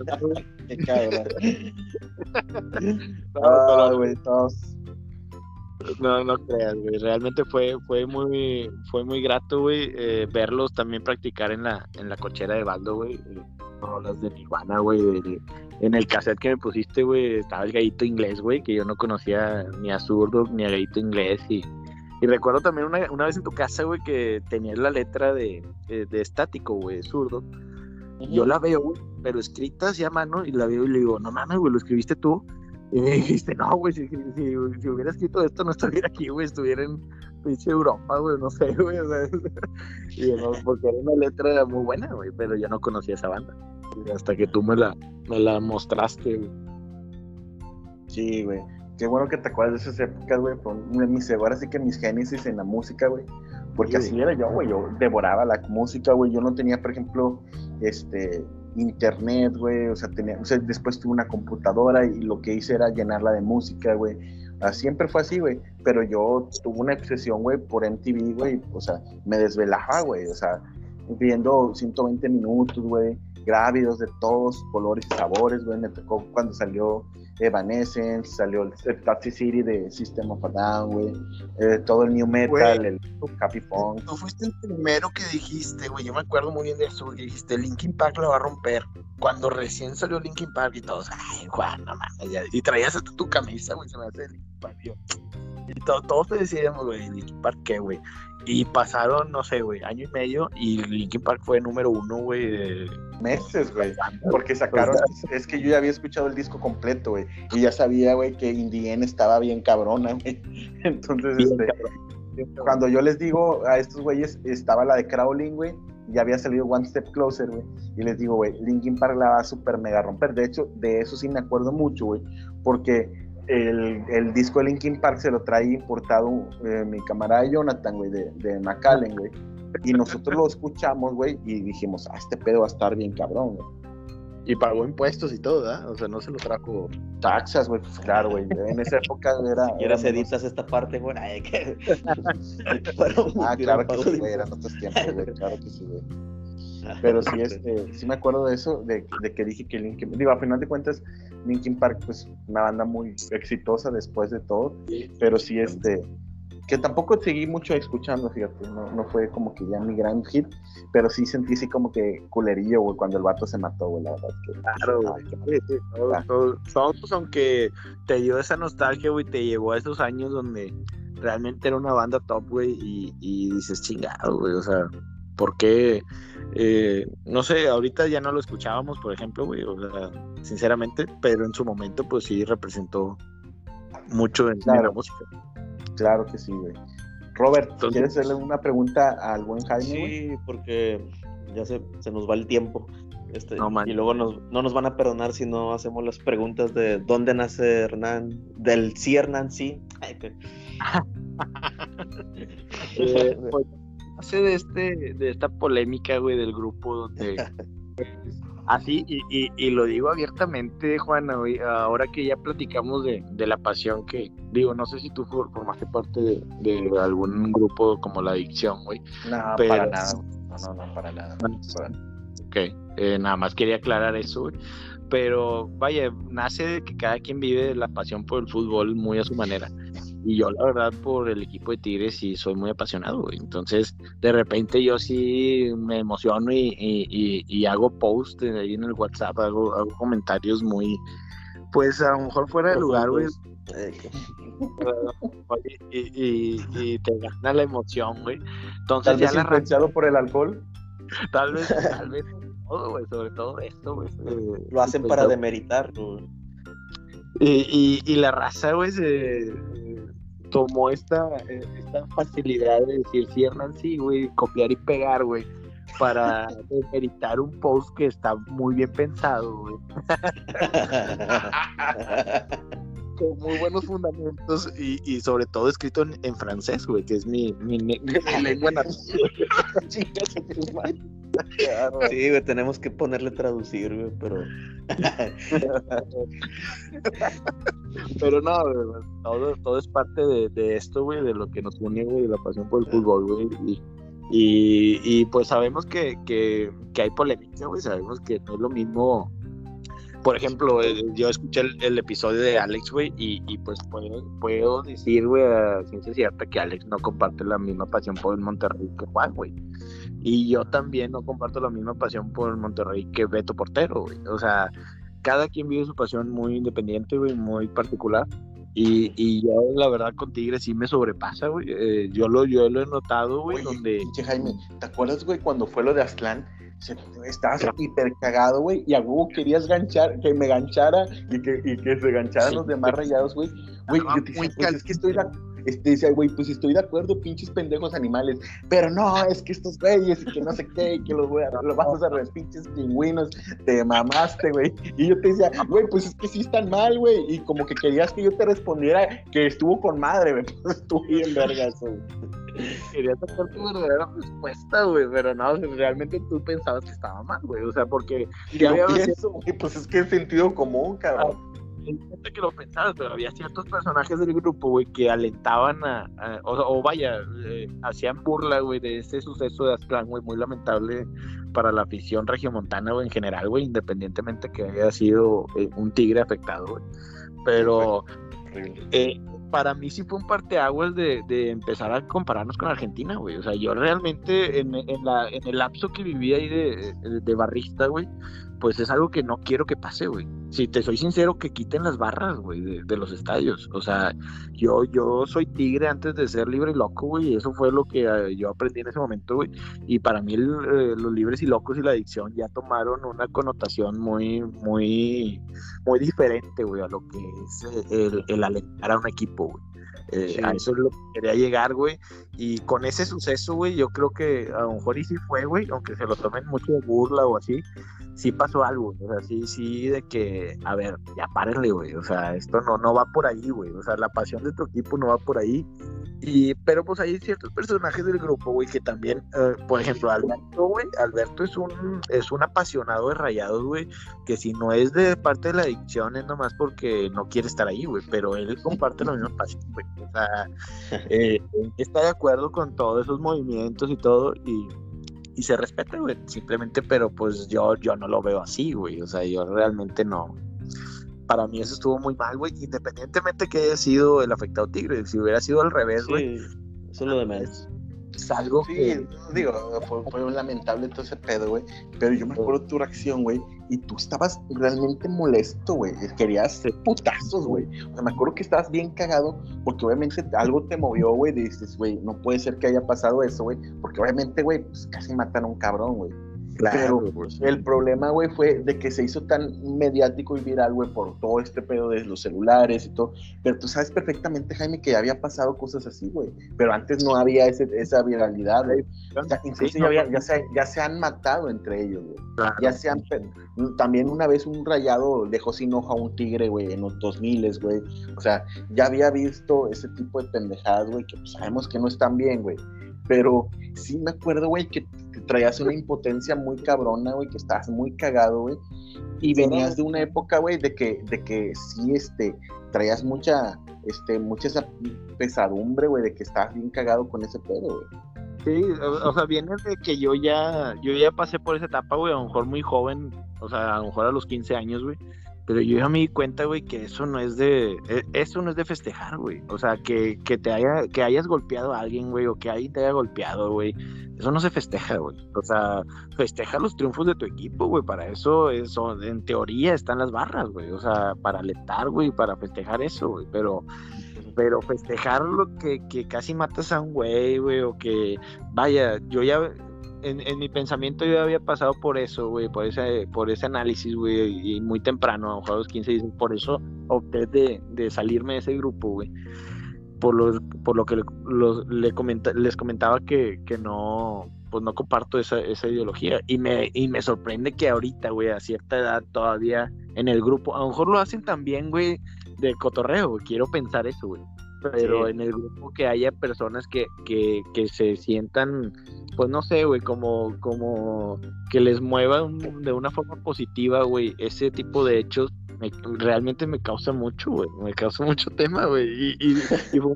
Qué cabrón. Ah, güey, todos no, no creas, güey. Realmente fue, fue muy, fue muy grato, güey, eh, verlos también practicar en la, en la cochera de Baldo, güey. Rolas de Nirvana, güey. En el cassette que me pusiste, güey, estaba el gallito inglés, güey, que yo no conocía ni a zurdo ni a gallito inglés. Y, y recuerdo también una, una, vez en tu casa, güey, que tenías la letra de, de, estático, güey, zurdo. Yo la veo, güey, pero escrita así a mano y la veo y le digo, no mames, güey, lo escribiste tú. Y me dijiste, no, güey, si, si, hubiera escrito esto no estuviera aquí, güey, estuviera en pinche Europa, güey, no sé, güey, o sea, y no, porque era una letra muy buena, güey, pero yo no conocía esa banda. hasta que tú me la, me la mostraste, güey. Sí, güey. Qué bueno que te acuerdas de esas épocas, güey. Mis, ahora sí que mis génesis en la música, güey. Porque así era yo, güey. Yo devoraba la música, güey. Yo no tenía, por ejemplo, este, internet, güey, o sea, tenía, o sea, después tuve una computadora y lo que hice era llenarla de música, güey. Ah, siempre fue así, güey, pero yo tuve una obsesión, güey, por MTV, güey, o sea, me desvelaba, güey, o sea, viendo 120 minutos, güey, grávidos de todos colores y sabores, güey, me tocó cuando salió Evanescence, salió el Toxicity de System of a Down, güey, eh, todo el New Metal, el Happy Punk. Tú fuiste el primero que dijiste, güey. Yo me acuerdo muy bien de eso, que Dijiste, Linkin Park la va a romper. Cuando recién salió Linkin Park y todos, ay, Juan, no mames. ya". Y traías hasta tu camisa, güey, se me hace Linkin Park. yo. Y to- todos te decíamos, güey, Linkin Park, ¿qué, güey? Y pasaron, no sé, güey, año y medio y Linkin Park fue número uno, güey. de- meses, güey. Porque sacaron, es que yo ya había escuchado el disco completo, güey. Y ya sabía, güey, que Indien estaba bien cabrona, güey. Entonces, Bien este, cuando yo les digo a estos güeyes, estaba la de Crawling, güey. Y había salido One Step Closer, güey. Y les digo, güey, Linkin Park la va a super mega romper. De hecho, de eso sí me acuerdo mucho, güey. Porque el, el disco de Linkin Park se lo trae importado eh, mi camarada Jonathan, güey, de, de McAllen, güey. Y nosotros lo escuchamos, güey, y dijimos, ah, este pedo va a estar bien cabrón, güey. Y pagó impuestos y todo, ¿verdad? O sea, no se lo trajo. Taxas, güey, pues claro, güey. En esa época era. Si quieres editas esta parte, güey. Ay, que... Fueron Ah, claro que sí, güey, eran otros tiempos, güey, claro que sí, güey. Pero sí, este, sí me acuerdo de eso, de, de que dije que Linkin digo, a final de cuentas, Linkin Park, pues, una banda muy exitosa después de todo, pero sí, este, que tampoco seguí mucho escuchando, fíjate, no, no fue como que ya mi gran hit, pero sí sentí así como que culerillo, güey, cuando el vato se mató, güey, la verdad. Que, Claro, Ah, güey. Sí, sí, todos, Ah. todos- todos, pues, aunque te dio esa nostalgia, güey, te llevó a esos años donde realmente era una banda top, güey, y, y dices, chingado, güey, o sea, ¿por qué? Eh, no sé, ahorita ya no lo escuchábamos, por ejemplo, güey, o sea, sinceramente, pero en su momento, pues sí representó mucho en, en la Claro. música. Claro que sí, güey. Robert, Entonces- ¿quieres hacerle una pregunta al buen Jaime? Sí, porque ya se, se nos va el tiempo. Este, No y luego nos, no nos van a perdonar si no hacemos las preguntas de dónde nace Hernán, del sí Hernán sí. Ay, que- Eh, pues, de este de esta polémica güey del grupo donde así y, y, y lo digo abiertamente Juana güey, ahora que ya platicamos de, de la pasión que digo no sé si tú for- formaste parte de, de algún grupo como la adicción güey No, Pero- para nada. No, no, no, para nada. Para- Ok, eh, nada más quería aclarar eso, güey. Pero vaya, nace de que cada quien vive la pasión por el fútbol muy a su manera. Y yo, la verdad, por el equipo de Tigres sí soy muy apasionado, güey. Entonces, de repente yo sí me emociono y, y, y- y hago post ahí en el WhatsApp, hago, hago comentarios muy, pues a lo mejor fuera de lugar, güey. Y, te gana la emoción, güey. Entonces Tal ya vez la influenciado por el alcohol. tal vez, tal vez todo, güey, sobre todo esto, güey. Lo hacen pues, para demeritar. güey. Y, y, y la raza, güey, se tomó esta, eh, esta facilidad de decir sí, Hernán, sí, güey, copiar y pegar, güey, para demeritar un post que está muy bien pensado, güey, con muy buenos fundamentos y, y sobre todo escrito en, en francés, güey, que es mi, mi, mi lengua nativa. Sí, güey, tenemos que ponerle traducir, güey, pero. Pero no, güey, todo, todo es parte de, de esto, güey, de lo que nos une, güey, de la pasión por el fútbol, güey. Y, y, y, pues sabemos que, que, que hay polémica, güey, sabemos que no es lo mismo. Por ejemplo, eh, yo escuché el, el episodio de Alex, güey, y, y pues puedo, puedo decir, güey, a ciencia cierta que Alex no comparte la misma pasión por el Monterrey que Juan, güey. Y yo también no comparto la misma pasión por el Monterrey que Beto Portero, güey. O sea, cada quien vive su pasión muy independiente, güey, muy particular. Y, y yo, la verdad, con Tigres sí me sobrepasa, güey. Eh, yo, lo, yo lo he notado, güey, donde... Jaime, ¿te acuerdas, güey, cuando fue lo de Aztlán? Se- estabas hiper cagado, güey, y a huevo querías ganchar, que me ganchara y que, y que se gancharan Sí. los demás rayados, güey. Güey, yo te decía, pues es que estoy de, este, decía, güey, pues estoy de acuerdo, pinches pendejos animales, pero no, es que estos güeyes y que no sé qué, y que los, güey, los vas a los pinches pingüinos, te mamaste, güey. Y yo te decía, güey, pues es que sí están mal, güey. Y como que querías que yo te respondiera que estuvo con madre, güey, pues estuvo bien vergas, güey. Quería sacar tu verdadera respuesta, güey, pero no, realmente tú pensabas que estaba mal, güey, o sea, porque... Ya había pienso, güey, pues es que es sentido común, cabrón. Ah, que lo pensaba, pero había ciertos personajes del grupo, güey, que alentaban a, o, vaya, eh, hacían burla, güey, de ese suceso de Aztlán, güey, muy lamentable para la afición regiomontana, güey, en general, güey, independientemente que haya sido eh, un tigre afectado, güey. Pero eh, para mí sí fue un parteaguas de, de empezar a compararnos con Argentina, güey. O sea, yo realmente en, en, la, en el lapso que viví ahí de, de barrista, güey, pues es algo que no quiero que pase, güey. Si te soy sincero, que quiten las barras, güey, de, los estadios. O sea, yo, yo soy tigre antes de ser libre y loco, güey, y eso fue lo que eh, yo aprendí en ese momento, güey. Y para mí eh, los libres y locos y la adicción ya tomaron una connotación muy, muy, muy diferente, güey, a lo que es el, el alentar a un equipo, güey. Eh, a eso es lo que quería llegar, güey. Y con ese suceso, güey, yo creo que a lo mejor y sí fue, güey, aunque se lo tomen mucho de burla o así, sí pasó algo, o sea, sí, sí, de que, a ver, ya párenle, güey, o sea, esto no, no va por ahí, güey, o sea, la pasión de tu equipo no va por ahí, y, pero pues hay ciertos personajes del grupo, güey, que también, eh, por ejemplo, Alberto, güey, Alberto es un, es un apasionado de rayados, güey, que si no es de parte de la adicción es nomás porque no quiere estar ahí, güey, pero él comparte la misma pasión, güey, o sea, eh, está de acuerdo con todos esos movimientos y todo, y y se respeta, güey, simplemente, pero pues yo, yo no lo veo así, güey, o sea, yo realmente no. Para mí eso estuvo muy mal, güey, independientemente que haya sido el afectado Tigre, si hubiera sido al revés, güey. Sí, eso es lo de menos es algo que. Digo, fue, fue lamentable todo ese pedo, güey. Pero yo me acuerdo de tu reacción, güey. Y tú estabas realmente molesto, güey. Querías ser putazos, güey. O sea, me acuerdo que estabas bien cagado. Porque obviamente algo te movió, güey. Dices, güey, no puede ser que haya pasado eso, güey. Porque obviamente, güey, pues casi matan a un cabrón, güey. Claro, Pero el problema, güey, fue de que se hizo tan mediático y viral, güey, por todo este pedo de los celulares y todo. Pero tú sabes perfectamente, Jaime, que ya había pasado cosas así, güey. Pero antes no había ese, esa viralidad, güey. incluso ya, se, ya se han matado entre ellos, güey. Ya se han. También una vez un rayado dejó sin ojo a un tigre, güey, en los 2000, güey. O sea, ya había visto ese tipo de pendejadas, güey, que pues, sabemos que no están bien, güey. Pero sí me acuerdo, güey, que traías una impotencia muy cabrona, güey, que estabas muy cagado, güey. Y venías de una época, güey, de que, de que sí, este, traías mucha, este, mucha esa pesadumbre, güey, de que estabas bien cagado con ese pedo, güey. Sí, o, sea, viene de que yo ya, yo ya pasé por esa etapa, güey, a lo mejor muy joven, o sea, a lo mejor a los 15 años, güey. Pero yo ya me di cuenta, güey, que eso no es de, e, eso no es de festejar, güey. O sea, que, que te haya, que hayas golpeado a alguien, güey, o que alguien te haya golpeado, güey. Eso no se festeja, güey. O sea, festeja los triunfos de tu equipo, güey. Para eso, eso, en teoría están las barras, güey. O sea, para alentar, güey, para festejar eso, güey. Pero, pero festejar lo que, que casi matas a un güey, güey, o que, vaya, yo ya en, mi pensamiento yo había pasado por eso, güey, por ese, por ese análisis, güey, y muy temprano, a lo mejor a los 15 dicen, por eso opté de, de salirme de ese grupo, güey. Por, los, por lo que le comenta, les comentaba que, que no, pues no comparto esa, esa ideología. Y me, y me sorprende que ahorita, güey, a cierta edad todavía en el grupo, a lo mejor lo hacen también, güey, de cotorreo. Quiero pensar eso, güey pero en el grupo que haya personas que, que, que se sientan, pues no sé, güey, como, como que les mueva de una forma positiva, güey, ese tipo de hechos, realmente me causa mucho, güey, me causa mucho tema, güey, y, y, y fue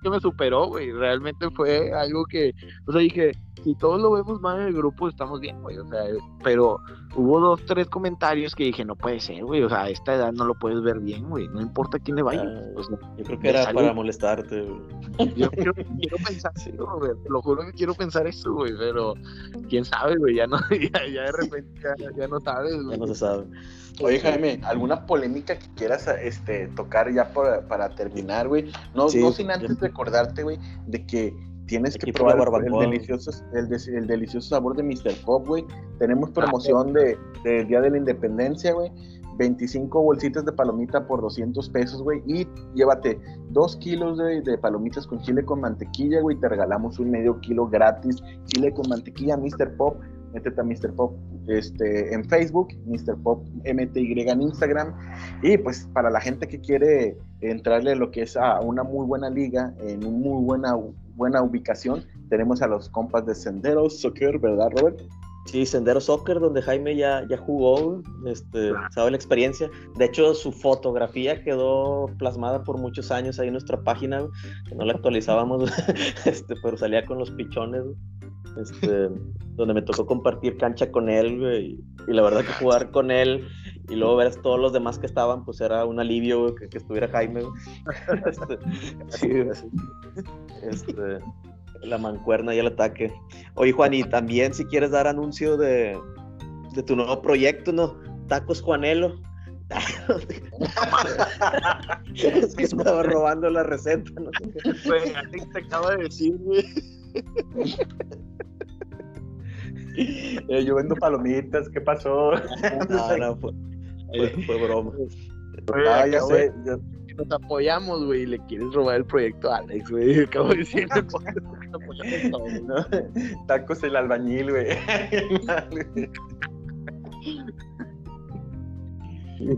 que me superó, güey, realmente fue algo que, o sea, dije, si todos lo vemos mal en el grupo, estamos bien, güey. O sea, pero hubo dos, tres comentarios que dije, no puede ser, güey. O sea, a esta edad no lo puedes ver bien, güey. No importa quién le vaya. Ah, yo creo que era para molestarte, güey. Yo quiero, pensar sí. güey. Te lo juro que quiero pensar eso, güey. Pero quién sabe, güey. Ya, no, ya, de repente ya, no sabes, güey. Ya no se sabe. Oye, Jaime, ¿alguna polémica que quieras este, tocar ya para, para terminar, güey? No, no sin antes recordarte, güey, de que tienes que de probar el delicioso, el, des- el delicioso sabor de Mr. Pop, güey. Ah, Tenemos promoción de, del Día de la Independencia, güey. 25 bolsitas de palomita por 200 pesos, güey. Y llévate 2 kilos de, de palomitas con chile con mantequilla, güey. Te regalamos un medio kilo gratis. Chile con mantequilla, Mr. Pop. Métete a Mr. Pop este, en Facebook, Mr. Pop MTY en Instagram. Y pues para la gente que quiere entrarle a lo que es a una muy buena liga, en una muy buena, buena ubicación, tenemos a los compas de Senderos Soccer, ¿verdad, Robert? Sí, Sendero Soccer, donde Jaime ya, ya jugó, este, sabe la experiencia. De hecho, su fotografía quedó plasmada por muchos años ahí en nuestra página, que no la actualizábamos, este, pero salía con los pichones, este, donde me tocó compartir cancha con él, güey, y, y la verdad que jugar con él y luego ver a todos los demás que estaban, pues era un alivio güey, que, que estuviera Jaime. güey. Este, sí, este, la mancuerna y el ataque. Oye, Juan, y también si quieres dar anuncio de, de tu nuevo proyecto, ¿no? Tacos Juanelo. es que estaba robando la receta, ¿no? Güey, te acaba de decir, güey eh, yo vendo palomitas, ¿qué pasó? no, no, fue, broma. Pues, ah, Nos apoyamos, güey, y le quieres robar el proyecto a Alex, güey. Acabo de decir, ¿no? Tacos el albañil, güey.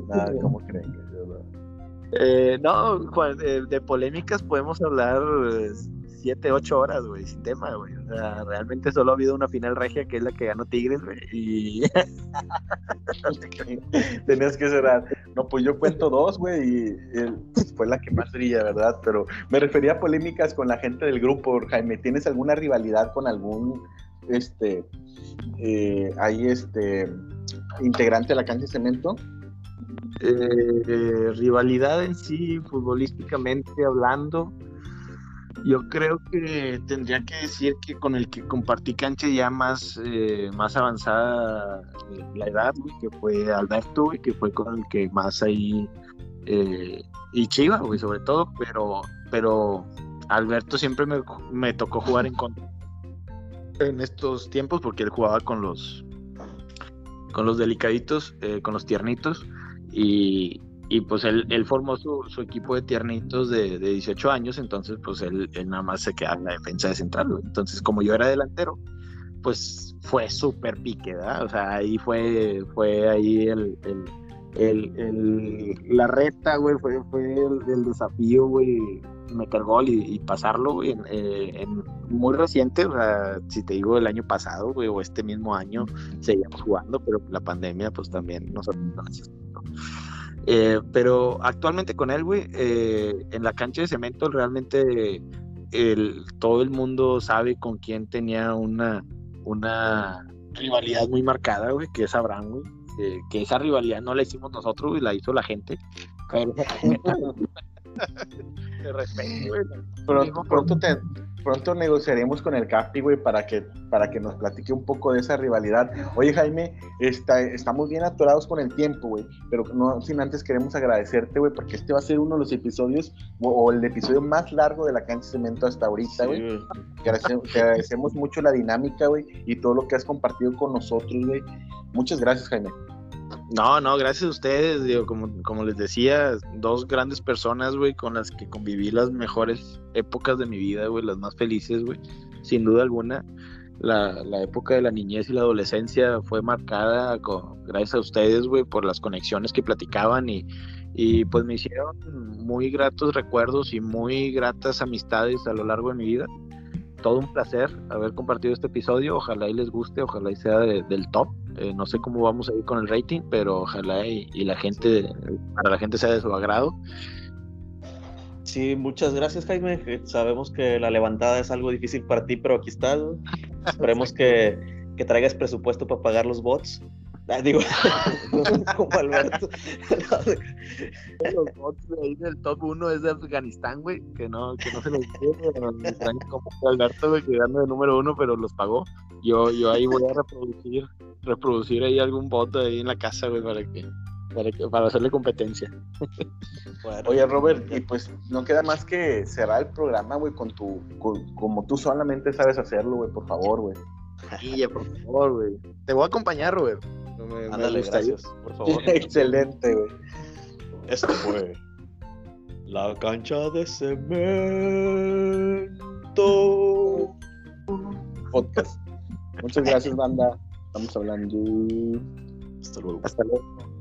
Nada, ¿cómo creen que yo, no? Eh, no, Juan, eh, de polémicas podemos hablar. Eh, 7, 8 horas, güey, sin tema, güey. O sea, realmente solo ha habido una final regia que es la que ganó Tigres, güey. Y. Tenías que cerrar. No, pues yo cuento dos, güey, y el... fue la que más brilla, ¿verdad? Pero me refería a polémicas con la gente del grupo, Jaime. ¿Tienes alguna rivalidad con algún. Este. Eh, ahí, este. integrante de la cancha de cemento? Eh, rivalidad en sí, futbolísticamente hablando, yo creo que tendría que decir que con el que compartí cancha ya más, eh, más avanzada eh, la edad, güey, que fue Alberto, güey, que fue con el que más ahí, eh, y Chiva, güey, sobre todo, pero, pero Alberto siempre me, me tocó jugar en contra en estos tiempos porque él jugaba con los con los delicaditos, con los tiernitos y, y, pues él, formó su, equipo de tiernitos de, de 18 años, entonces pues él, nada más se queda en la defensa de central, entonces como yo era delantero, pues fue súper pique, ¿verdad? O sea, ahí fue, fue ahí el, el, el- la reta, güey, fue, fue el, desafío, güey, me cargó y, pasarlo, güey, eh, en muy reciente, o sea, si te digo el año pasado, güey, o este mismo año, seguíamos jugando, pero la pandemia pues también nos afectó. Eh, pero actualmente con él, güey, eh, en la cancha de cemento realmente el, todo el mundo sabe con quién tenía una, una rivalidad muy marcada, güey, que es Abraham, güey. eh, que esa rivalidad no la hicimos nosotros, güey, la hizo la gente. Pero... de respeto, güey. Pronto, pronto, te- pronto negociaremos con el Capi, güey, para que, para que nos platique un poco de esa rivalidad. Oye, Jaime, está, estamos bien atorados con el tiempo, güey, pero no sin antes queremos agradecerte, güey, porque este va a ser uno de los episodios, o, o el episodio más largo de la cancha de cemento hasta ahorita, güey. Sí, Te agradecemos, te agradecemos mucho la dinámica, güey, y todo lo que has compartido con nosotros, güey. Muchas gracias, Jaime. No, no, gracias a ustedes, digo, como, les decía, dos grandes personas, güey, con las que conviví las mejores épocas de mi vida, güey, las más felices, güey, sin duda alguna. La, la época de la niñez y la adolescencia fue marcada con, gracias a ustedes, güey, por las conexiones que platicaban y, y pues me hicieron muy gratos recuerdos y muy gratas amistades a lo largo de mi vida. Todo un placer haber compartido este episodio, ojalá y les guste, ojalá y sea de- del top. Eh, no sé cómo vamos a ir con el rating, pero ojalá y, y la gente, para la gente sea de su agrado. Sí, muchas gracias, Jaime. Eh, Sabemos que la levantada es algo difícil para ti, pero aquí estás. Esperemos que, que traigas presupuesto para pagar los bots. Ah, digo, como Alberto. Los bots de ahí del top 1 es de Afganistán, güey, que no, que no se los dio, pero me extraña como Alberto, güey, quedando de número uno, pero los pagó. Yo, yo ahí voy a reproducir, reproducir ahí algún bot ahí en la casa, güey, para que, para, que- para hacerle competencia. Bueno, Oye, Robert, y pues no queda más que cerrar el programa, güey, con tu, con- como tú solamente sabes hacerlo, güey, por favor, güey. Y ya, por favor, güey. Te voy a acompañar, Robert. Me, me ándale, gustaría. gracias, por favor. Excelente, güey. Esto fue la cancha de cemento. Podcast. Muchas gracias, banda. Estamos hablando. Hasta luego. Hasta luego.